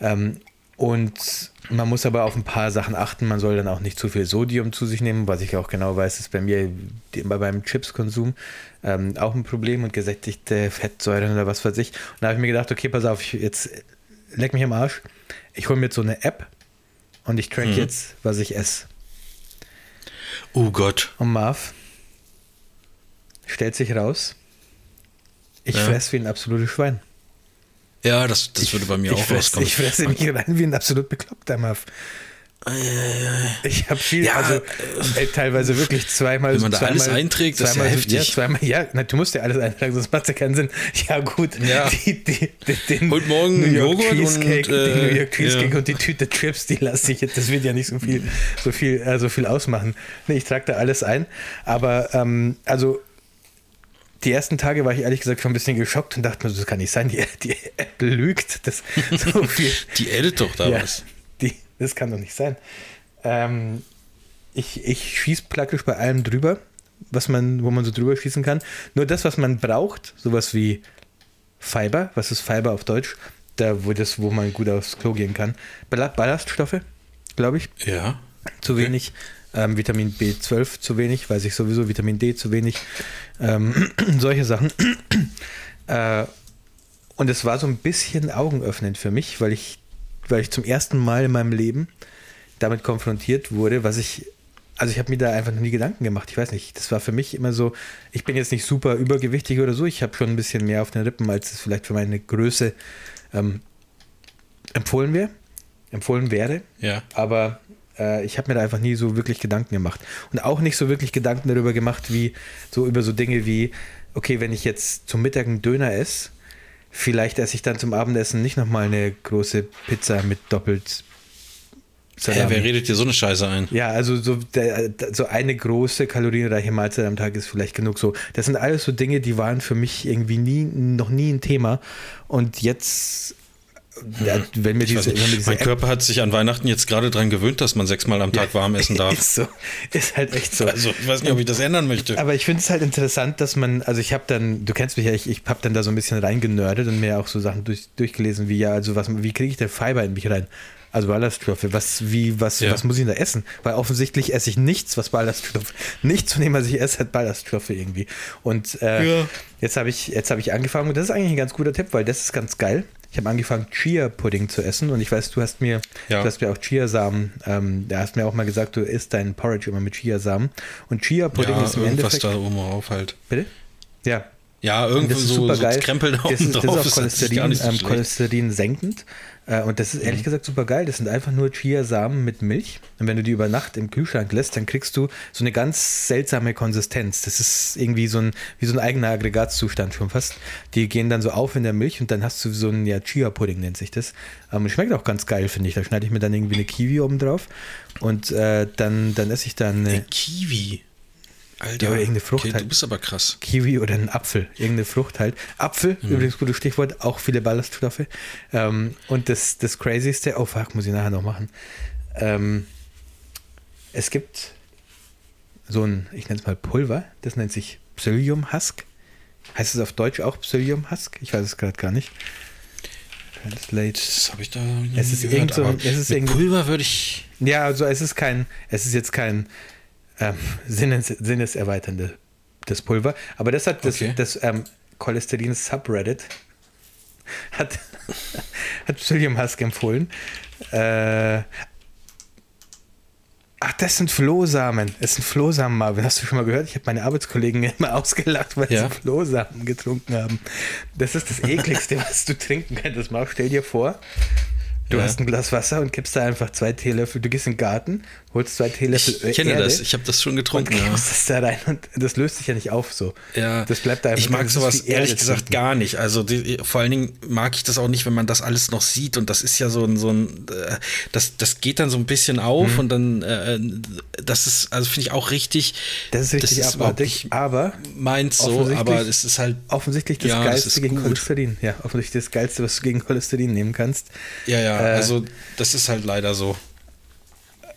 Ähm, und man muss aber auf ein paar Sachen achten. Man soll dann auch nicht zu viel Sodium zu sich nehmen, was ich auch genau weiß, ist bei mir immer beim Chipskonsum ähm, auch ein Problem und gesättigte Fettsäuren oder was weiß ich. Und da habe ich mir gedacht, okay, pass auf, jetzt leck mich am Arsch. Ich hole mir jetzt so eine App und ich track mhm. jetzt, was ich esse. Oh Gott. Und Marv stellt sich raus, ich ja. fress wie ein absolutes Schwein. Ja, das, das würde bei mir ich auch fress, rauskommen. Ich fresse mich rein wie ein absolut bekloppter Marv. Ich habe viel, ja, also äh, teilweise wirklich zweimal. Wenn man da zweimal, alles einträgt, zweimal, das ist ja heftig. Ja, zweimal, ja, na, du musst ja alles eintragen, sonst macht es ja keinen Sinn. Ja, gut. Ja. Die, die, den und morgen New York Joghurt Cheesecake, und, äh, den New York Cheesecake ja. und die Tüte Chips, die lasse ich jetzt, das wird ja nicht so viel, so viel, äh, so viel ausmachen. Nee, ich trage da alles ein. Aber, ähm, also, die ersten Tage war ich ehrlich gesagt schon ein bisschen geschockt und dachte mir, das kann nicht sein, die, die App lügt. Das so viel. die edit doch da ja, was. Das kann doch nicht sein. Ähm, ich ich schieße praktisch bei allem drüber, was man, wo man so drüber schießen kann. Nur das, was man braucht, sowas wie Fiber, was ist Fiber auf Deutsch? Da, wo das, wo man gut aufs Klo gehen kann. Ballaststoffe, glaube ich. Ja. Zu wenig. Ähm, Vitamin B12 zu wenig, weiß ich sowieso, Vitamin D zu wenig. Ähm, solche Sachen. äh, und es war so ein bisschen augenöffnend für mich, weil ich, weil ich zum ersten Mal in meinem Leben damit konfrontiert wurde, was ich, also ich habe mir da einfach noch nie Gedanken gemacht. Ich weiß nicht, das war für mich immer so, ich bin jetzt nicht super übergewichtig oder so, ich habe schon ein bisschen mehr auf den Rippen, als es vielleicht für meine Größe ähm, empfohlen wäre, empfohlen wäre. Ja. Aber äh, ich habe mir da einfach nie so wirklich Gedanken gemacht. Und auch nicht so wirklich Gedanken darüber gemacht, wie so über so Dinge wie, okay, wenn ich jetzt zum Mittag einen Döner esse, vielleicht esse ich dann zum Abendessen nicht nochmal eine große Pizza mit doppelt Salami. wer redet dir so eine Scheiße ein? Ja, also so, der, so eine große kalorienreiche Mahlzeit am Tag ist vielleicht genug so. Das sind alles so Dinge, die waren für mich irgendwie nie, noch nie ein Thema. Und jetzt ja, wenn mir diese, wenn mir diese mein App Körper hat sich an Weihnachten jetzt gerade daran gewöhnt, dass man sechsmal am Tag warm essen darf. Ist so. Ist halt echt so. Also ich weiß nicht, ob ich das ändern möchte. Aber ich finde es halt interessant, dass man, also ich habe dann, du kennst mich ja, ich, ich habe dann da so ein bisschen reingenördet und mir auch so Sachen durch, durchgelesen, wie ja, also was, wie kriege ich denn Fiber in mich rein? Also Ballaststoffe. Was, wie, was, ja. was muss ich denn da essen? Weil offensichtlich esse ich nichts, was Ballaststoffe. Nichts von dem, was ich esse, hat Ballaststoffe irgendwie. Und äh, ja. jetzt habe ich, hab ich angefangen, und das ist eigentlich ein ganz guter Tipp, weil das ist ganz geil. Ich habe angefangen, Chia-Pudding zu essen und ich weiß, du hast mir, ja. du hast mir auch Chiasamen, ähm, da hast mir auch mal gesagt, du isst deinen Porridge immer mit Chiasamen. Und Chia-Pudding ja, ist im Endeffekt. da oben drauf halt. Bitte? Ja, ja, irgendwie so, super geil. so Krempel da das ist, drauf. Das ist auch Cholesterin, ist ähm, Cholesterin senkend. Äh, und das ist ehrlich mhm. gesagt super geil. Das sind einfach nur Chiasamen mit Milch. Und wenn du die über Nacht im Kühlschrank lässt, dann kriegst du so eine ganz seltsame Konsistenz. Das ist irgendwie so ein, wie so ein eigener Aggregatzustand schon fast. Die gehen dann so auf in der Milch und dann hast du so ein ja, Chia-Pudding, nennt sich das. Ähm, schmeckt auch ganz geil, finde ich. Da schneide ich mir dann irgendwie eine Kiwi oben drauf. Und äh, dann, dann esse ich dann. Eine Kiwi? Alter, ja, oder irgendeine Frucht okay, halt. Du bist aber krass. Kiwi oder ein Apfel, irgendeine Frucht halt. Apfel, mhm. übrigens gutes Stichwort, auch viele Ballaststoffe. Ähm, und das, das Crazyste, oh fuck, muss ich nachher noch machen. Ähm, es gibt so ein, ich nenne es mal Pulver, das nennt sich Psyllium Husk. Heißt es auf Deutsch auch Psyllium Husk? Ich weiß es gerade gar nicht. Translate. Das habe ich da es ist gehört, so, es ist Pulver würde ich. Ja, also es ist kein, es ist jetzt kein ähm, sinnes, sinneserweiternde das Pulver. Aber das hat das, okay. das ähm, Cholesterin Subreddit hat, hat William Husk empfohlen. Äh, Ach, das sind Flohsamen. Es sind Flohsamen, Marvin. Hast du schon mal gehört? Ich habe meine Arbeitskollegen immer ausgelacht, weil ja. sie Flohsamen getrunken haben. Das ist das ekligste, was du trinken könntest. Mal stell dir vor, Du ja. hast ein Glas Wasser und kippst da einfach zwei Teelöffel. Du gehst in den Garten, holst zwei Teelöffel Ich kenne Erde das, ich habe das schon getrunken. Und ja. das da rein und das löst sich ja nicht auf so. Ja. Das bleibt da einfach. Ich mag sowas ehrlich gesagt gar nicht. Also die, vor allen Dingen mag ich das auch nicht, wenn man das alles noch sieht und das ist ja so ein, so ein äh, das, das geht dann so ein bisschen auf mhm. und dann äh, das ist, also finde ich auch richtig. Das ist richtig das ist abartig, aber meins so, aber es ist halt offensichtlich das ja, Geilste das gegen gut. Cholesterin. Ja, offensichtlich das Geilste, was du gegen Cholesterin nehmen kannst. Ja, ja, äh, also das ist halt leider so.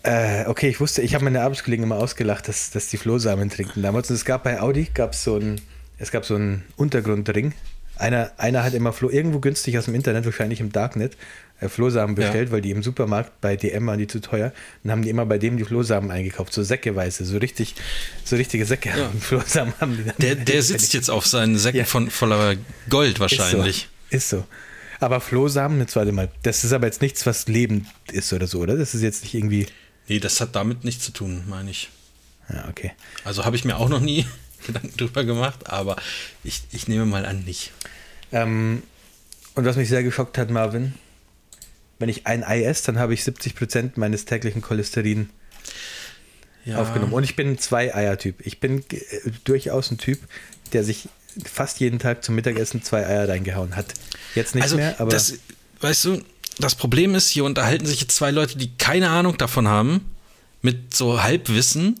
Äh, okay, ich wusste, ich habe meine Arbeitskollegen immer ausgelacht, dass, dass die Flohsamen trinken damals. Und es gab bei Audi gab so ein, es gab so einen Untergrundring. Einer, einer hat immer Floh, irgendwo günstig aus dem Internet, wahrscheinlich im Darknet, äh, Flohsamen bestellt, ja. weil die im Supermarkt bei DM waren die zu teuer. Dann haben die immer bei dem die Flohsamen eingekauft, so säckeweise, so richtig, so richtige Säcke ja. Flohsamen haben die dann. Der, der sitzt jetzt auf seinen Säcken ja. von, voller Gold wahrscheinlich. Ist so. Ist so. Aber Flohsamen, jetzt warte mal, das ist aber jetzt nichts, was lebend ist oder so, oder? Das ist jetzt nicht irgendwie. Nee, das hat damit nichts zu tun, meine ich. Ja, okay. Also habe ich mir auch noch nie Gedanken drüber gemacht, aber ich, ich nehme mal an, nicht. Ähm, und was mich sehr geschockt hat, Marvin, wenn ich ein Ei esse, dann habe ich 70% meines täglichen Cholesterin ja. aufgenommen. Und ich bin ein Zwei-Eier-Typ. Ich bin äh, durchaus ein Typ, der sich fast jeden Tag zum Mittagessen zwei Eier reingehauen hat. Jetzt nicht also, mehr, aber. Das, weißt du, das Problem ist, hier unterhalten sich jetzt zwei Leute, die keine Ahnung davon haben, mit so Halbwissen.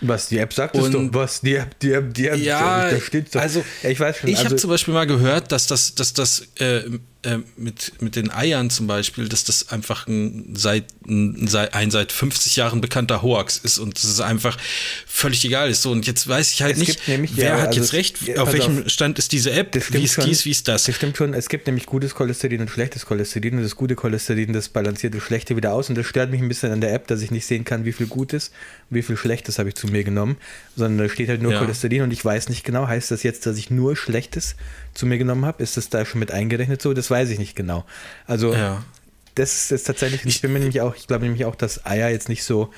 Was die App sagt, ist doch, was die App, die App, die App, ja, da steht doch. Also, ich weiß schon. Ich also, habe zum Beispiel mal gehört, dass das, dass das äh, äh, mit, mit den Eiern zum Beispiel, dass das einfach ein seit, ein, ein seit 50 Jahren bekannter Hoax ist und dass es einfach völlig egal ist. So, und jetzt weiß ich halt es nicht, nämlich, wer ja, hat also jetzt recht, auf welchem auf, Stand ist diese App, wie ist dies, wie ist das? Das stimmt schon, es gibt nämlich gutes Cholesterin und schlechtes Cholesterin und das gute Cholesterin, das balanciert das Schlechte wieder aus und das stört mich ein bisschen an der App, dass ich nicht sehen kann, wie viel Gutes und wie viel Schlechtes habe ich zu mir genommen, sondern da steht halt nur ja. Cholesterin und ich weiß nicht genau, heißt das jetzt, dass ich nur Schlechtes zu mir genommen habe? Ist das da schon mit eingerechnet so? Das weiß ich nicht genau. Also ja. das ist tatsächlich, ich bin mir nämlich auch, ich glaube nämlich auch, dass Eier jetzt nicht so,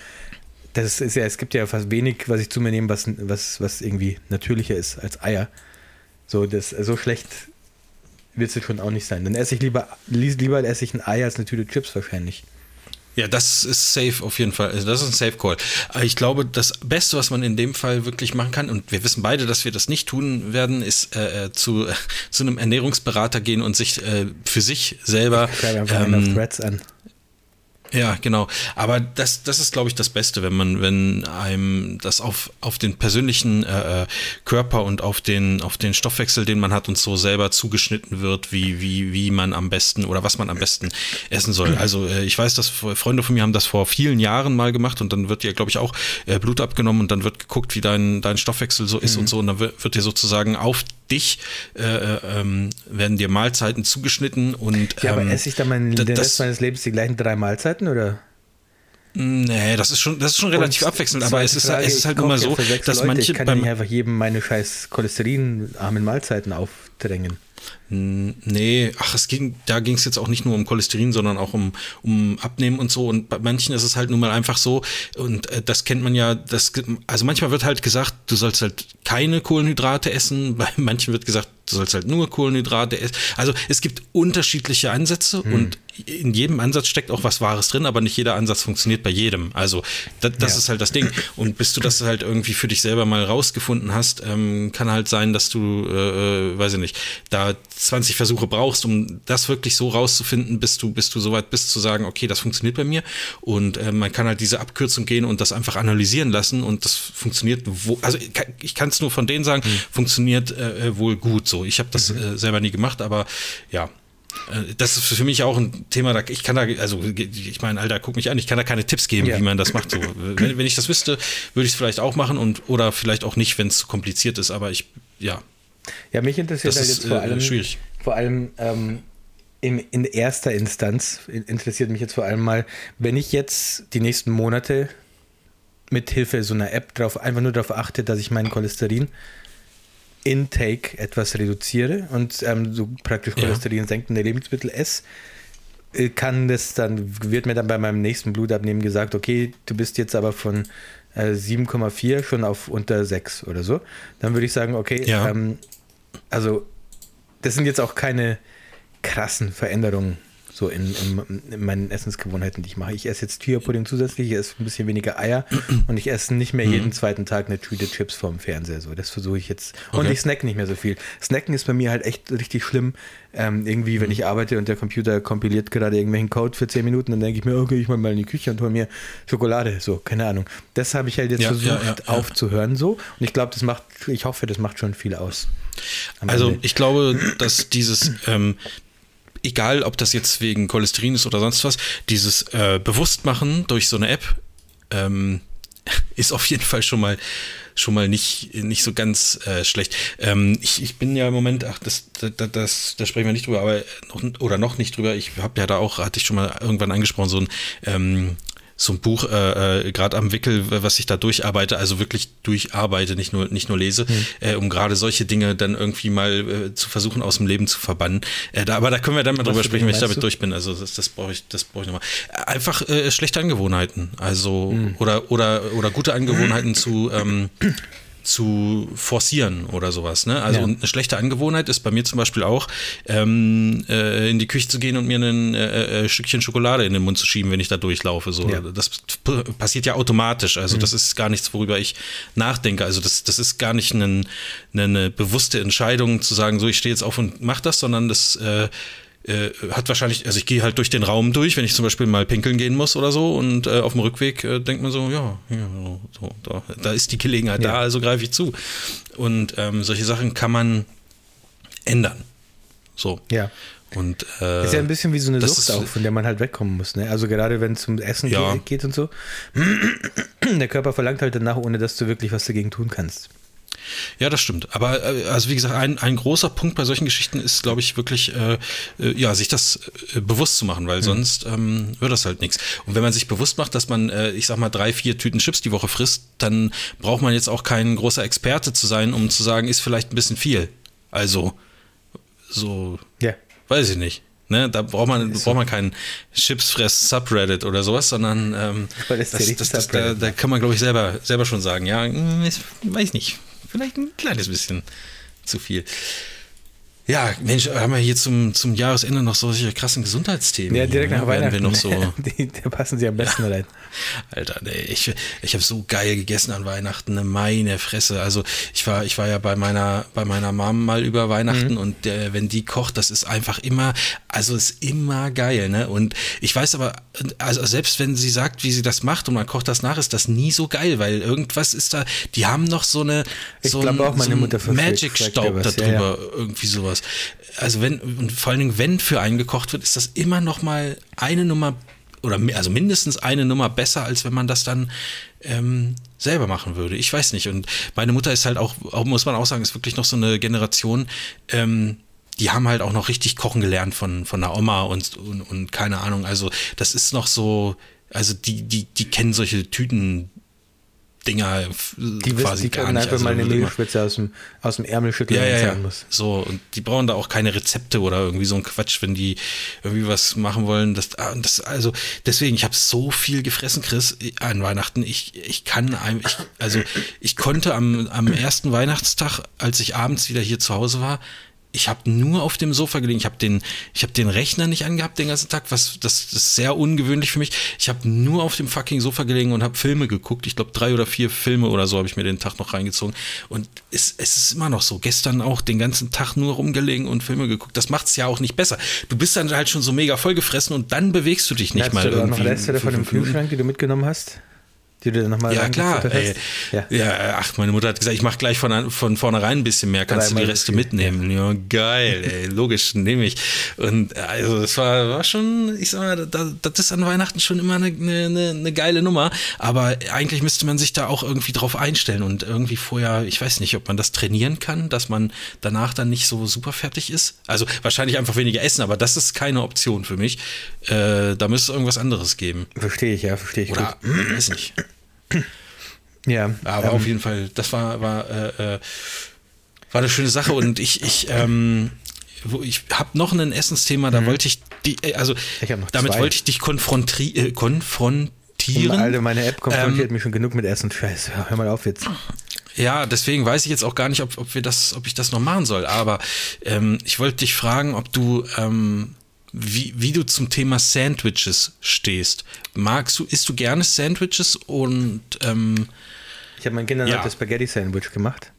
das ist ja, es gibt ja fast wenig, was ich zu mir nehme, was, was, was irgendwie natürlicher ist als Eier. So, das, so schlecht wird es schon auch nicht sein. Dann esse ich lieber, lieber esse ich ein Ei als eine Tüte Chips wahrscheinlich. Ja, das ist safe auf jeden Fall. Also das ist ein Safe Call. Ich glaube, das Beste, was man in dem Fall wirklich machen kann, und wir wissen beide, dass wir das nicht tun werden, ist äh, äh zu, äh, zu einem Ernährungsberater gehen und sich äh, für sich selber. Ich einfach ähm, auf Threads an. Ja, genau. Aber das, das ist, glaube ich, das Beste, wenn man, wenn einem das auf, auf den persönlichen äh, äh, Körper und auf den, auf den Stoffwechsel, den man hat und so selber zugeschnitten wird, wie, wie, wie man am besten oder was man am besten essen soll. Also äh, ich weiß, dass Freunde von mir haben das vor vielen Jahren mal gemacht und dann wird dir, glaube ich, auch äh, Blut abgenommen und dann wird geguckt, wie dein, dein Stoffwechsel so ist mhm. und so und dann wird, wird dir sozusagen auf dich äh, äh, ähm, werden dir Mahlzeiten zugeschnitten und ja, aber ähm, esse ich dann mein, den Rest meines Lebens die gleichen drei Mahlzeiten oder? Nee, das ist schon, das ist schon relativ und abwechselnd, aber es ist, Frage, es ist halt immer so, dass Leute, manche. Ich kann ja nicht einfach jedem meine scheiß cholesterinarmen Mahlzeiten aufdrängen. Nee, ach, es ging, da ging es jetzt auch nicht nur um Cholesterin, sondern auch um, um Abnehmen und so. Und bei manchen ist es halt nun mal einfach so, und äh, das kennt man ja, das, also manchmal wird halt gesagt, du sollst halt keine Kohlenhydrate essen, bei manchen wird gesagt, du sollst halt nur Kohlenhydrate essen. Also es gibt unterschiedliche Ansätze hm. und in jedem Ansatz steckt auch was Wahres drin, aber nicht jeder Ansatz funktioniert bei jedem. Also das, das ja. ist halt das Ding. Und bis du das halt irgendwie für dich selber mal rausgefunden hast, ähm, kann halt sein, dass du, äh, äh weiß ich nicht, da 20 Versuche brauchst, um das wirklich so rauszufinden, bis du, bis du soweit bist zu sagen, okay, das funktioniert bei mir. Und äh, man kann halt diese Abkürzung gehen und das einfach analysieren lassen und das funktioniert, wo, also ich kann es nur von denen sagen, mhm. funktioniert äh, äh, wohl gut so. Ich habe das mhm. äh, selber nie gemacht, aber ja, äh, das ist für mich auch ein Thema, da ich kann da, also ich meine, Alter, guck mich an, ich kann da keine Tipps geben, ja. wie man das macht. So, wenn, wenn ich das wüsste, würde ich es vielleicht auch machen und oder vielleicht auch nicht, wenn es zu kompliziert ist, aber ich, ja. Ja, mich interessiert das halt jetzt vor äh, allem, schwierig. vor allem ähm, in, in erster Instanz interessiert mich jetzt vor allem mal, wenn ich jetzt die nächsten Monate mit Hilfe so einer App drauf, einfach nur darauf achte, dass ich meinen Cholesterin Intake etwas reduziere und ähm, so praktisch Cholesterin senkende Lebensmittel esse, äh, kann das dann, wird mir dann bei meinem nächsten Blutabnehmen gesagt, okay, du bist jetzt aber von äh, 7,4 schon auf unter 6 oder so. Dann würde ich sagen, okay, ja. ähm, also das sind jetzt auch keine krassen Veränderungen So in, in, in, meinen Essensgewohnheiten, die ich mache. Ich esse jetzt Tierpudding zusätzlich, ich esse ein bisschen weniger Eier und ich esse nicht mehr jeden mhm. zweiten Tag eine Tüte Chips vorm Fernseher. So, das versuche ich jetzt. Und okay. ich snack nicht mehr so viel. Snacken ist bei mir halt echt richtig schlimm. Ähm, irgendwie, wenn mhm. ich arbeite und der Computer kompiliert gerade irgendwelchen Code für 10 Minuten, dann denke ich mir, okay, ich mal mal in die Küche und hole mir Schokolade. So, keine Ahnung. Das habe ich halt jetzt ja, versucht ja, ja, aufzuhören so. Und ich glaube, das macht, ich hoffe, das macht schon viel aus. Also ich glaube, dass dieses ähm, egal ob das jetzt wegen Cholesterin ist oder sonst was, dieses äh, Bewusstmachen durch so eine App ähm, ist auf jeden Fall schon mal schon mal nicht, nicht so ganz äh, schlecht. Ähm, ich, ich bin ja im Moment, ach, das, das, das, da sprechen wir nicht drüber, aber noch, oder noch nicht drüber. Ich habe ja da auch, hatte ich schon mal irgendwann angesprochen, so ein ähm, so ein Buch äh, äh, gerade am Wickel, was ich da durcharbeite, also wirklich durcharbeite, nicht nur nicht nur lese, mhm. äh, um gerade solche Dinge dann irgendwie mal äh, zu versuchen aus dem Leben zu verbannen. Äh, da, aber da können wir dann mal drüber sprechen, wenn ich damit du? durch bin. Also das, das brauche ich, das brauche ich nochmal. Einfach äh, schlechte Angewohnheiten, also mhm. oder oder oder gute Angewohnheiten zu ähm, zu forcieren oder sowas. Ne? Also ja. eine schlechte Angewohnheit ist bei mir zum Beispiel auch, ähm, äh, in die Küche zu gehen und mir ein äh, äh, Stückchen Schokolade in den Mund zu schieben, wenn ich da durchlaufe. So. Ja. Das passiert ja automatisch. Also mhm. das ist gar nichts, worüber ich nachdenke. Also das, das ist gar nicht eine, eine bewusste Entscheidung zu sagen, so ich stehe jetzt auf und mach das, sondern das äh, hat wahrscheinlich, also ich gehe halt durch den Raum durch, wenn ich zum Beispiel mal pinkeln gehen muss oder so und äh, auf dem Rückweg äh, denkt man so, ja, ja so, da, da, ist die Gelegenheit ja. da, also greife ich zu. Und ähm, solche Sachen kann man ändern. So. Ja. Und, äh, ist ja ein bisschen wie so eine Sucht auch, von der man halt wegkommen muss. Ne? Also gerade wenn es zum Essen ja. geht und so. Der Körper verlangt halt danach, ohne dass du wirklich was dagegen tun kannst. Ja, das stimmt. Aber äh, also wie gesagt, ein, ein großer Punkt bei solchen Geschichten ist, glaube ich, wirklich, äh, äh, ja, sich das äh, bewusst zu machen, weil mhm. sonst ähm, wird das halt nichts. Und wenn man sich bewusst macht, dass man, äh, ich sag mal, drei, vier Tüten Chips die Woche frisst, dann braucht man jetzt auch kein großer Experte zu sein, um zu sagen, ist vielleicht ein bisschen viel. Also, so, ja. weiß ich nicht. Ne, da braucht man, braucht man keinen Chipsfress-Subreddit oder sowas, sondern ähm, das, das, das, da, da, kann man, glaube ich, selber, selber schon sagen, ja, hm, ist, weiß nicht, vielleicht ein kleines bisschen zu viel. Ja, Mensch, haben wir hier zum, zum Jahresende noch solche krassen Gesundheitsthemen. Ja, direkt nach Weihnachten. Wir noch so die, da passen sie am besten rein. Alter, nee, ich, ich habe so geil gegessen an Weihnachten, ne, meine Fresse. Also ich war, ich war ja bei meiner, bei meiner Mom mal über Weihnachten mhm. und äh, wenn die kocht, das ist einfach immer, also ist immer geil, ne? Und ich weiß aber, also selbst wenn sie sagt, wie sie das macht und man kocht das nach, ist das nie so geil, weil irgendwas ist da, die haben noch so eine, so ein, so Magic-Staub darüber, ja, ja. irgendwie sowas. Also wenn, und vor allen Dingen, wenn für einen gekocht wird, ist das immer noch mal eine Nummer oder also mindestens eine Nummer besser, als wenn man das dann ähm, selber machen würde. Ich weiß nicht. Und meine Mutter ist halt auch, auch muss man auch sagen, ist wirklich noch so eine Generation, ähm, die haben halt auch noch richtig kochen gelernt von, von der Oma und, und, und keine Ahnung. Also, das ist noch so, also die, die, die kennen solche Tüten, Dinger die quasi wissen, die gar nicht. einfach also mal eine Mehlspitze aus dem, aus dem Ärmel schütteln, ja, ja, ja. muss. So, und die brauchen da auch keine Rezepte oder irgendwie so ein Quatsch, wenn die irgendwie was machen wollen. Das, ah, das also deswegen, ich habe so viel gefressen, Chris, an Weihnachten. Ich, ich kann, ich, also ich konnte am, am ersten Weihnachtstag, als ich abends wieder hier zu Hause war, ich habe nur auf dem Sofa gelegen. Ich habe den, ich habe den Rechner nicht angehabt den ganzen Tag, was das, das ist sehr ungewöhnlich für mich. Ich habe nur auf dem fucking Sofa gelegen und habe Filme geguckt. Ich glaube drei oder vier Filme oder so habe ich mir den Tag noch reingezogen. Und es, es ist immer noch so. Gestern auch den ganzen Tag nur rumgelegen und Filme geguckt. Das macht es ja auch nicht besser. Du bist dann halt schon so mega vollgefressen und dann bewegst du dich nicht Hast mal du irgendwie. Noch Reste von dem Kühlschrank, die du mitgenommen hast? Die du dann nochmal Ja, klar. Ey, ja. ja. ach, meine Mutter hat gesagt, ich mache gleich von, von vornherein ein bisschen mehr, kannst Dreimal du die Reste mitnehmen. Ja, geil, ey, logisch, nehme ich. Und also das war, war schon, ich sag mal, das, das ist an Weihnachten schon immer eine, eine, eine geile Nummer, aber eigentlich müsste man sich da auch irgendwie drauf einstellen und irgendwie vorher, ich weiß nicht, ob man das trainieren kann, dass man danach dann nicht so super fertig ist. Also wahrscheinlich einfach weniger essen, aber das ist keine Option für mich. Äh, da müsste es irgendwas anderes geben. Verstehe ich, ja, verstehe ich. Oder, gut. weiß nicht. Ja, aber ähm, auf jeden Fall, das war, war, äh, äh, war eine schöne Sache und ich, ich, ähm, ich habe noch ein Essensthema, da mhm. wollte ich die, äh, also ich damit zwei. wollte ich dich konfronti äh, konfrontieren. Alter, meine App konfrontiert ähm, mich schon genug mit Essen. Scheiße, hör mal auf jetzt. Ja, deswegen weiß ich jetzt auch gar nicht, ob, ob wir das, ob ich das noch machen soll. Aber ähm, ich wollte dich fragen, ob du ähm, wie, wie du zum Thema Sandwiches stehst. Magst du, isst du gerne Sandwiches und ähm, ich habe meinen Kindern ja. heute Spaghetti-Sandwich gemacht.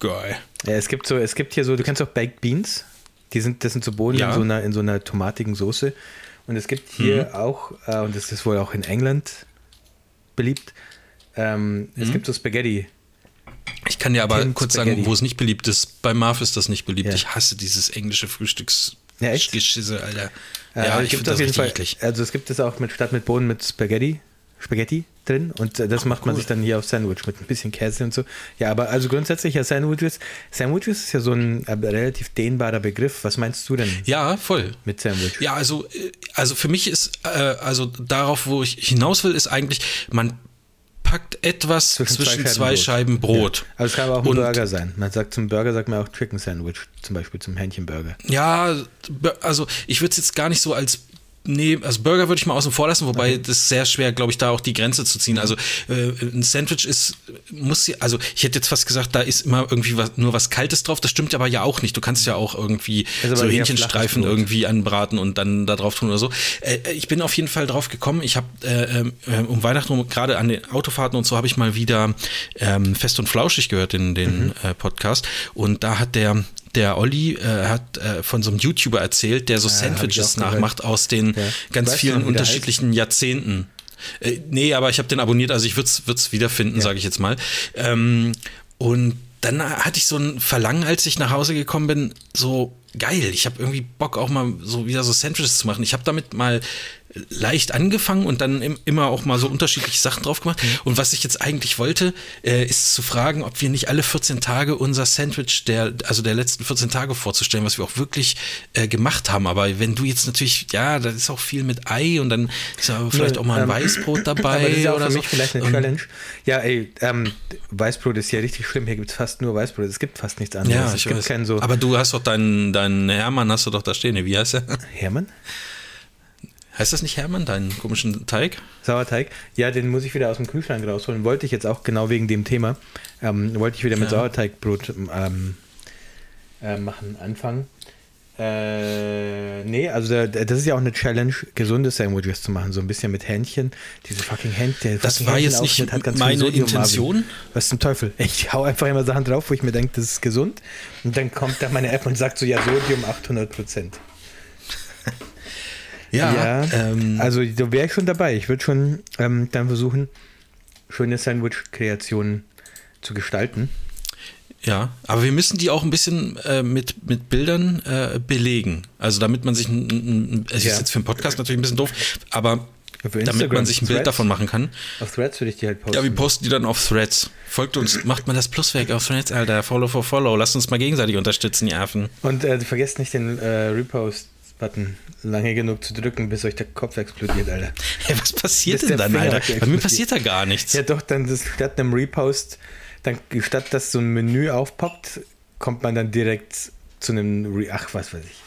Geil. Ja, es gibt so, es gibt hier so, du kennst auch Baked Beans. Die sind, das sind so Bohnen ja. in, so einer, in so einer tomatigen Soße. Und es gibt hier mhm. auch, äh, und das ist wohl auch in England beliebt, ähm, mhm. es gibt so Spaghetti. Ich kann dir aber Tim kurz Spaghetti. sagen, wo es nicht beliebt ist. Bei Marv ist das nicht beliebt. Ja. Ich hasse dieses englische Frühstücks. Ja, Geschisse, Alter. Ja, ja ich finde das richtig Fall, eklig. Also es gibt es auch mit statt mit Bohnen mit Spaghetti. Spaghetti drin und äh, das Ach, macht man cool. sich dann hier auf Sandwich mit ein bisschen Käse und so. Ja, aber also grundsätzlich ja Sandwiches. Sandwiches ist ja so ein äh, relativ dehnbarer Begriff. Was meinst du denn? Ja, voll. Mit Sandwich. Ja, also, äh, also für mich ist, äh, also darauf, wo ich hinaus will, ist eigentlich, man packt etwas zwischen, zwischen zwei, Scheiben Brot. Ja. Also es kann aber auch ein und, Burger sein. Man sagt zum Burger sagt man auch Chicken Sandwich, zum Beispiel zum Hähnchenburger. Ja, also ich würde es jetzt gar nicht so als Nee, also Burger würde ich mal außen vor lassen, wobei okay. das sehr schwer, glaube ich, da auch die Grenze zu ziehen. Also äh, ein Sandwich ist, muss also ich hätte jetzt fast gesagt, da ist immer irgendwie was, nur was Kaltes drauf. Das stimmt aber ja auch nicht. Du kannst ja auch irgendwie so Hähnchenstreifen irgendwie anbraten und dann da drauf tun oder so. Äh, ich bin auf jeden Fall drauf gekommen. Ich habe äh, äh, um Weihnachten gerade an den Autofahrten und so habe ich mal wieder ähm, Fest und Flauschig gehört in den mhm. Äh, Podcast und da hat der der Olli äh, hat äh, von so einem YouTuber erzählt, der so ja, Sandwiches nachmacht aus den ja. ganz vielen unterschiedlichen heißt? Jahrzehnten. Äh, nee, aber ich habe den abonniert, also ich würde es wiederfinden, ja. sage ich jetzt mal. Ähm, und dann hatte ich so ein Verlangen, als ich nach Hause gekommen bin, so geil, ich habe irgendwie Bock auch mal so wieder so Sandwiches zu machen. Ich habe damit mal leicht angefangen und dann im, immer auch mal so unterschiedliche Sachen drauf gemacht. Mhm. Und was ich jetzt eigentlich wollte, äh, ist zu fragen, ob wir nicht alle 14 Tage unser Sandwich der, also der letzten 14 Tage vorzustellen, was wir auch wirklich äh, gemacht haben. Aber wenn du jetzt natürlich, ja, da ist auch viel mit Ei und dann ist ja vielleicht auch mal ein ähm, Weißbrot dabei aber das ist ja auch oder für mich so. vielleicht eine Challenge. Ja, ey, ähm, Weißbrot ist ja richtig schlimm. Hier gibt es fast nur Weißbrot. Es gibt fast nichts anderes. Ja, ich es weiß. So aber du hast doch deinen, deinen Hermann, hast du doch da stehen. Wie heißt er? Hermann? Heißt das nicht Hermann, deinen komischen Teig? Sauerteig? Ja, den muss ich wieder aus dem Kühlschrank rausholen. Wollte ich jetzt auch genau wegen dem Thema. Ähm, wollte ich wieder mit ja. Sauerteigbrot ähm, äh, machen, anfangen. Äh, nee, also das ist ja auch eine Challenge, gesunde Sandwiches zu machen, so ein bisschen mit Hähnchen. Diese fucking Hähnchen. Das war jetzt nicht meine Intention. Marvin. Was zum Teufel? Ich hau einfach immer Sachen drauf, wo ich mir denke, das ist gesund. Und dann kommt da meine App und sagt so, ja, Sodium 800 Prozent. Ja, ja ähm, also da wäre ich schon dabei. Ich würde schon ähm, dann versuchen, schöne Sandwich-Kreationen zu gestalten. Ja, aber wir müssen die auch ein bisschen äh, mit, mit Bildern äh, belegen. Also damit man sich, es ja. ist jetzt für einen Podcast natürlich ein bisschen doof, aber damit man sich ein Bild Threads? davon machen kann. Auf Threads würde ich die halt posten. Ja, wir posten die dann auf Threads. Folgt uns, macht mal das Pluswerk auf Threads, Alter. Follow for Follow. Lasst uns mal gegenseitig unterstützen, die Affen. Und äh, vergesst nicht den äh, Repost Button lange genug zu drücken, bis euch der Kopf explodiert, Alter. Ja, was passiert denn dann, Alter? Bei mir passiert da gar nichts. Ja, doch, dann das, statt einem Repost, dann statt dass so ein Menü aufpoppt, kommt man dann direkt zu einem Re Ach, was weiß ich.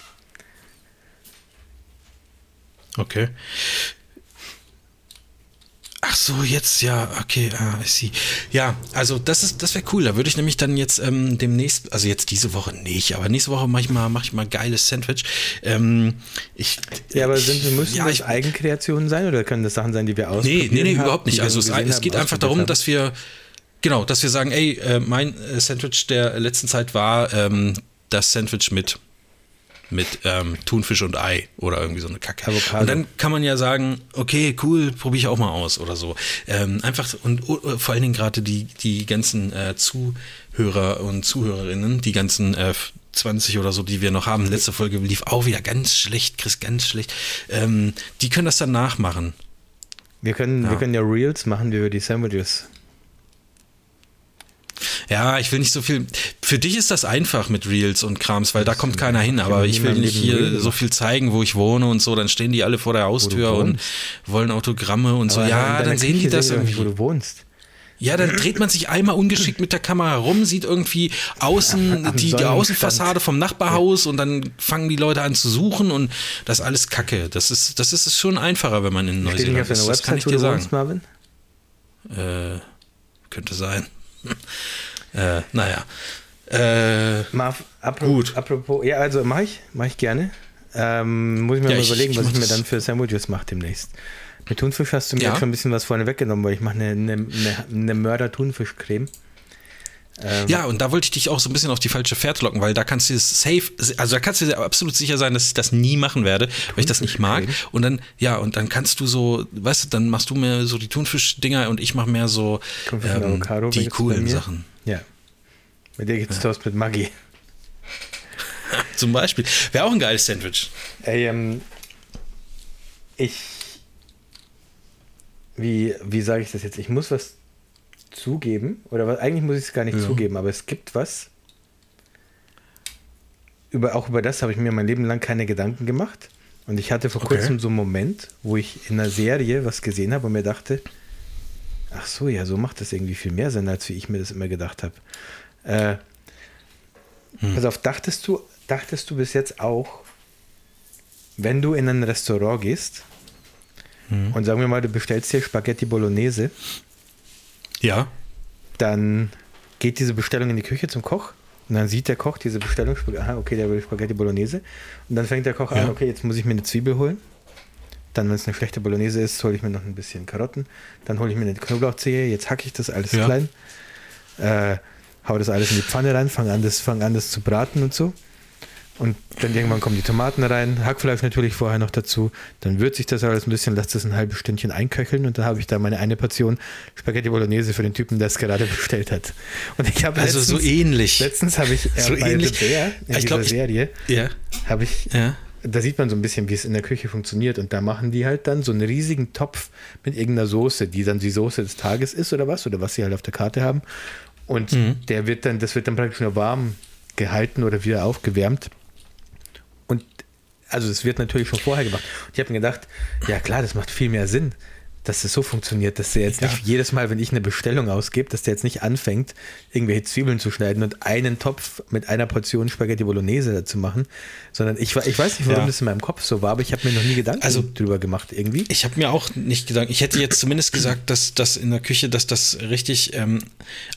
Okay. Ach so, jetzt ja, okay, ah, I see. Ja, also das ist, das wäre cool. Da würde ich nämlich dann jetzt ähm, demnächst, also jetzt diese Woche nicht, aber nächste Woche mache ich mal, mache ich mal geiles Sandwich. Ähm, ich, ja, aber sind, müssen ja, das ich, Eigenkreationen sein oder können das Sachen sein, die wir ausprobieren? Nee, nee, nee, haben, überhaupt nicht. Also es, es geht einfach darum, dass wir Genau, dass wir sagen, ey, äh, mein äh, Sandwich der letzten Zeit war ähm, das Sandwich mit mit ähm, Thunfisch und Ei oder irgendwie so eine Kacke. Avocado. Und dann kann man ja sagen, okay, cool, probiere ich auch mal aus oder so. Ähm, einfach und uh, vor allen Dingen gerade die, die ganzen äh, Zuhörer und Zuhörerinnen, die ganzen äh, 20 oder so, die wir noch haben. Letzte Folge lief auch wieder ganz schlecht, Chris, ganz schlecht. Ähm, die können das dann nachmachen. Wir können ja, wir können ja Reels machen, wie wir die Sandwiches ja, ich will nicht so viel. Für dich ist das einfach mit Reels und Krams, weil da kommt keiner hin. Aber ich will nicht hier so viel zeigen, wo ich wohne und so. Dann stehen die alle vor der Haustür und wollen Autogramme und aber so. Ja, dann sehen die das irgendwie. Wo du wohnst. Ja, dann dreht man sich einmal ungeschickt mit der Kamera rum, sieht irgendwie außen ja, die, Außenfassade vom Nachbarhaus ja. und dann fangen die Leute an zu suchen und das ist alles Kacke. Das ist, das ist schon einfacher, wenn man in Neuseeland ist. Das kann ich dir sagen. Wohnst, Marvin? Äh, könnte sein. Äh, naja. Äh, Marv, apropos, gut. apropos, ja, also mache ich, mache ich gerne. ähm, muss ich mir ja, mal überlegen, ich, ich was ich mir dann für Sandwiches mache demnächst. Mit Thunfisch hast du mir ja. schon ein bisschen was vorne weggenommen, weil ich mache eine, eine, eine Mörder-Thunfischcreme. Ähm, ja, und da wollte ich dich auch so ein bisschen auf die falsche Fährte locken, weil da kannst du safe, also da kannst du dir absolut sicher sein, dass ich das nie machen werde, weil ich das nicht mag. Und dann, ja, und dann kannst du so, weißt du, dann machst du mehr so die Thunfischdinger und ich mache mehr so ähm, Avocado, die coolen Sachen. Ja. Bei dir gibt's ja. Toast mit Maggi. Zum Beispiel. Wäre auch ein geiles Sandwich. Ey, ähm, ich. Wie, wie sage ich das jetzt? Ich muss was zugeben, oder was, eigentlich muss ich es gar nicht ja. zugeben, aber es gibt was. Über, auch über das habe ich mir mein Leben lang keine Gedanken gemacht. Und ich hatte vor okay. kurzem so einen Moment, wo ich in einer Serie was gesehen habe und mir dachte, ach so, ja, so macht das irgendwie viel mehr Sinn, als wie ich mir das immer gedacht habe. Äh, hm. Pass auf, dachtest du, dachtest du bis jetzt auch, wenn du in ein Restaurant gehst hm. und sagen wir mal, du bestellst dir Spaghetti Bolognese ja. Dann geht diese Bestellung in die Küche zum Koch und dann sieht der Koch diese Bestellung, aha, okay, der will Spaghetti Bolognese. Und dann fängt der Koch ja. an, okay, jetzt muss ich mir eine Zwiebel holen. Dann, wenn es eine schlechte Bolognese ist, hole ich mir noch ein bisschen Karotten. Dann hole ich mir eine Knoblauchzehe. Jetzt hacke ich das alles ja. klein. Äh, hau das alles in die Pfanne rein, fange an, das, fang an, das zu braten und so. Und dann irgendwann kommen die Tomaten rein, Hackfleisch natürlich vorher noch dazu. Dann würze ich das alles ein bisschen, lasse das ein halbes Stündchen einköcheln und dann habe ich da meine eine Portion Spaghetti Bolognese für den Typen, der es gerade bestellt hat. Und ich habe also letztens, so ähnlich. Letztens habe ich äh, so bei ähnlich. The Bear in ich glaub, Serie ja. habe ich ja. Da sieht man so ein bisschen, wie es in der Küche funktioniert. Und da machen die halt dann so einen riesigen Topf mit irgendeiner Soße, die dann die Soße des Tages ist oder was, oder was sie halt auf der Karte haben. Und mhm. der wird dann, das wird dann praktisch nur warm gehalten oder wieder aufgewärmt also es wird natürlich schon vorher gemacht. Und ich habe mir gedacht, ja klar, das macht viel mehr Sinn, dass es so funktioniert, dass der jetzt ja. nicht jedes Mal, wenn ich eine Bestellung ausgebe, dass der jetzt nicht anfängt, irgendwelche Zwiebeln zu schneiden und einen Topf mit einer Portion Spaghetti Bolognese dazu machen, sondern ich, ich weiß nicht, warum ja. das in meinem Kopf so war, aber ich habe mir noch nie Gedanken also, drüber gemacht irgendwie. Ich habe mir auch nicht gedacht, ich hätte jetzt zumindest gesagt, dass das in der Küche, dass das richtig ähm,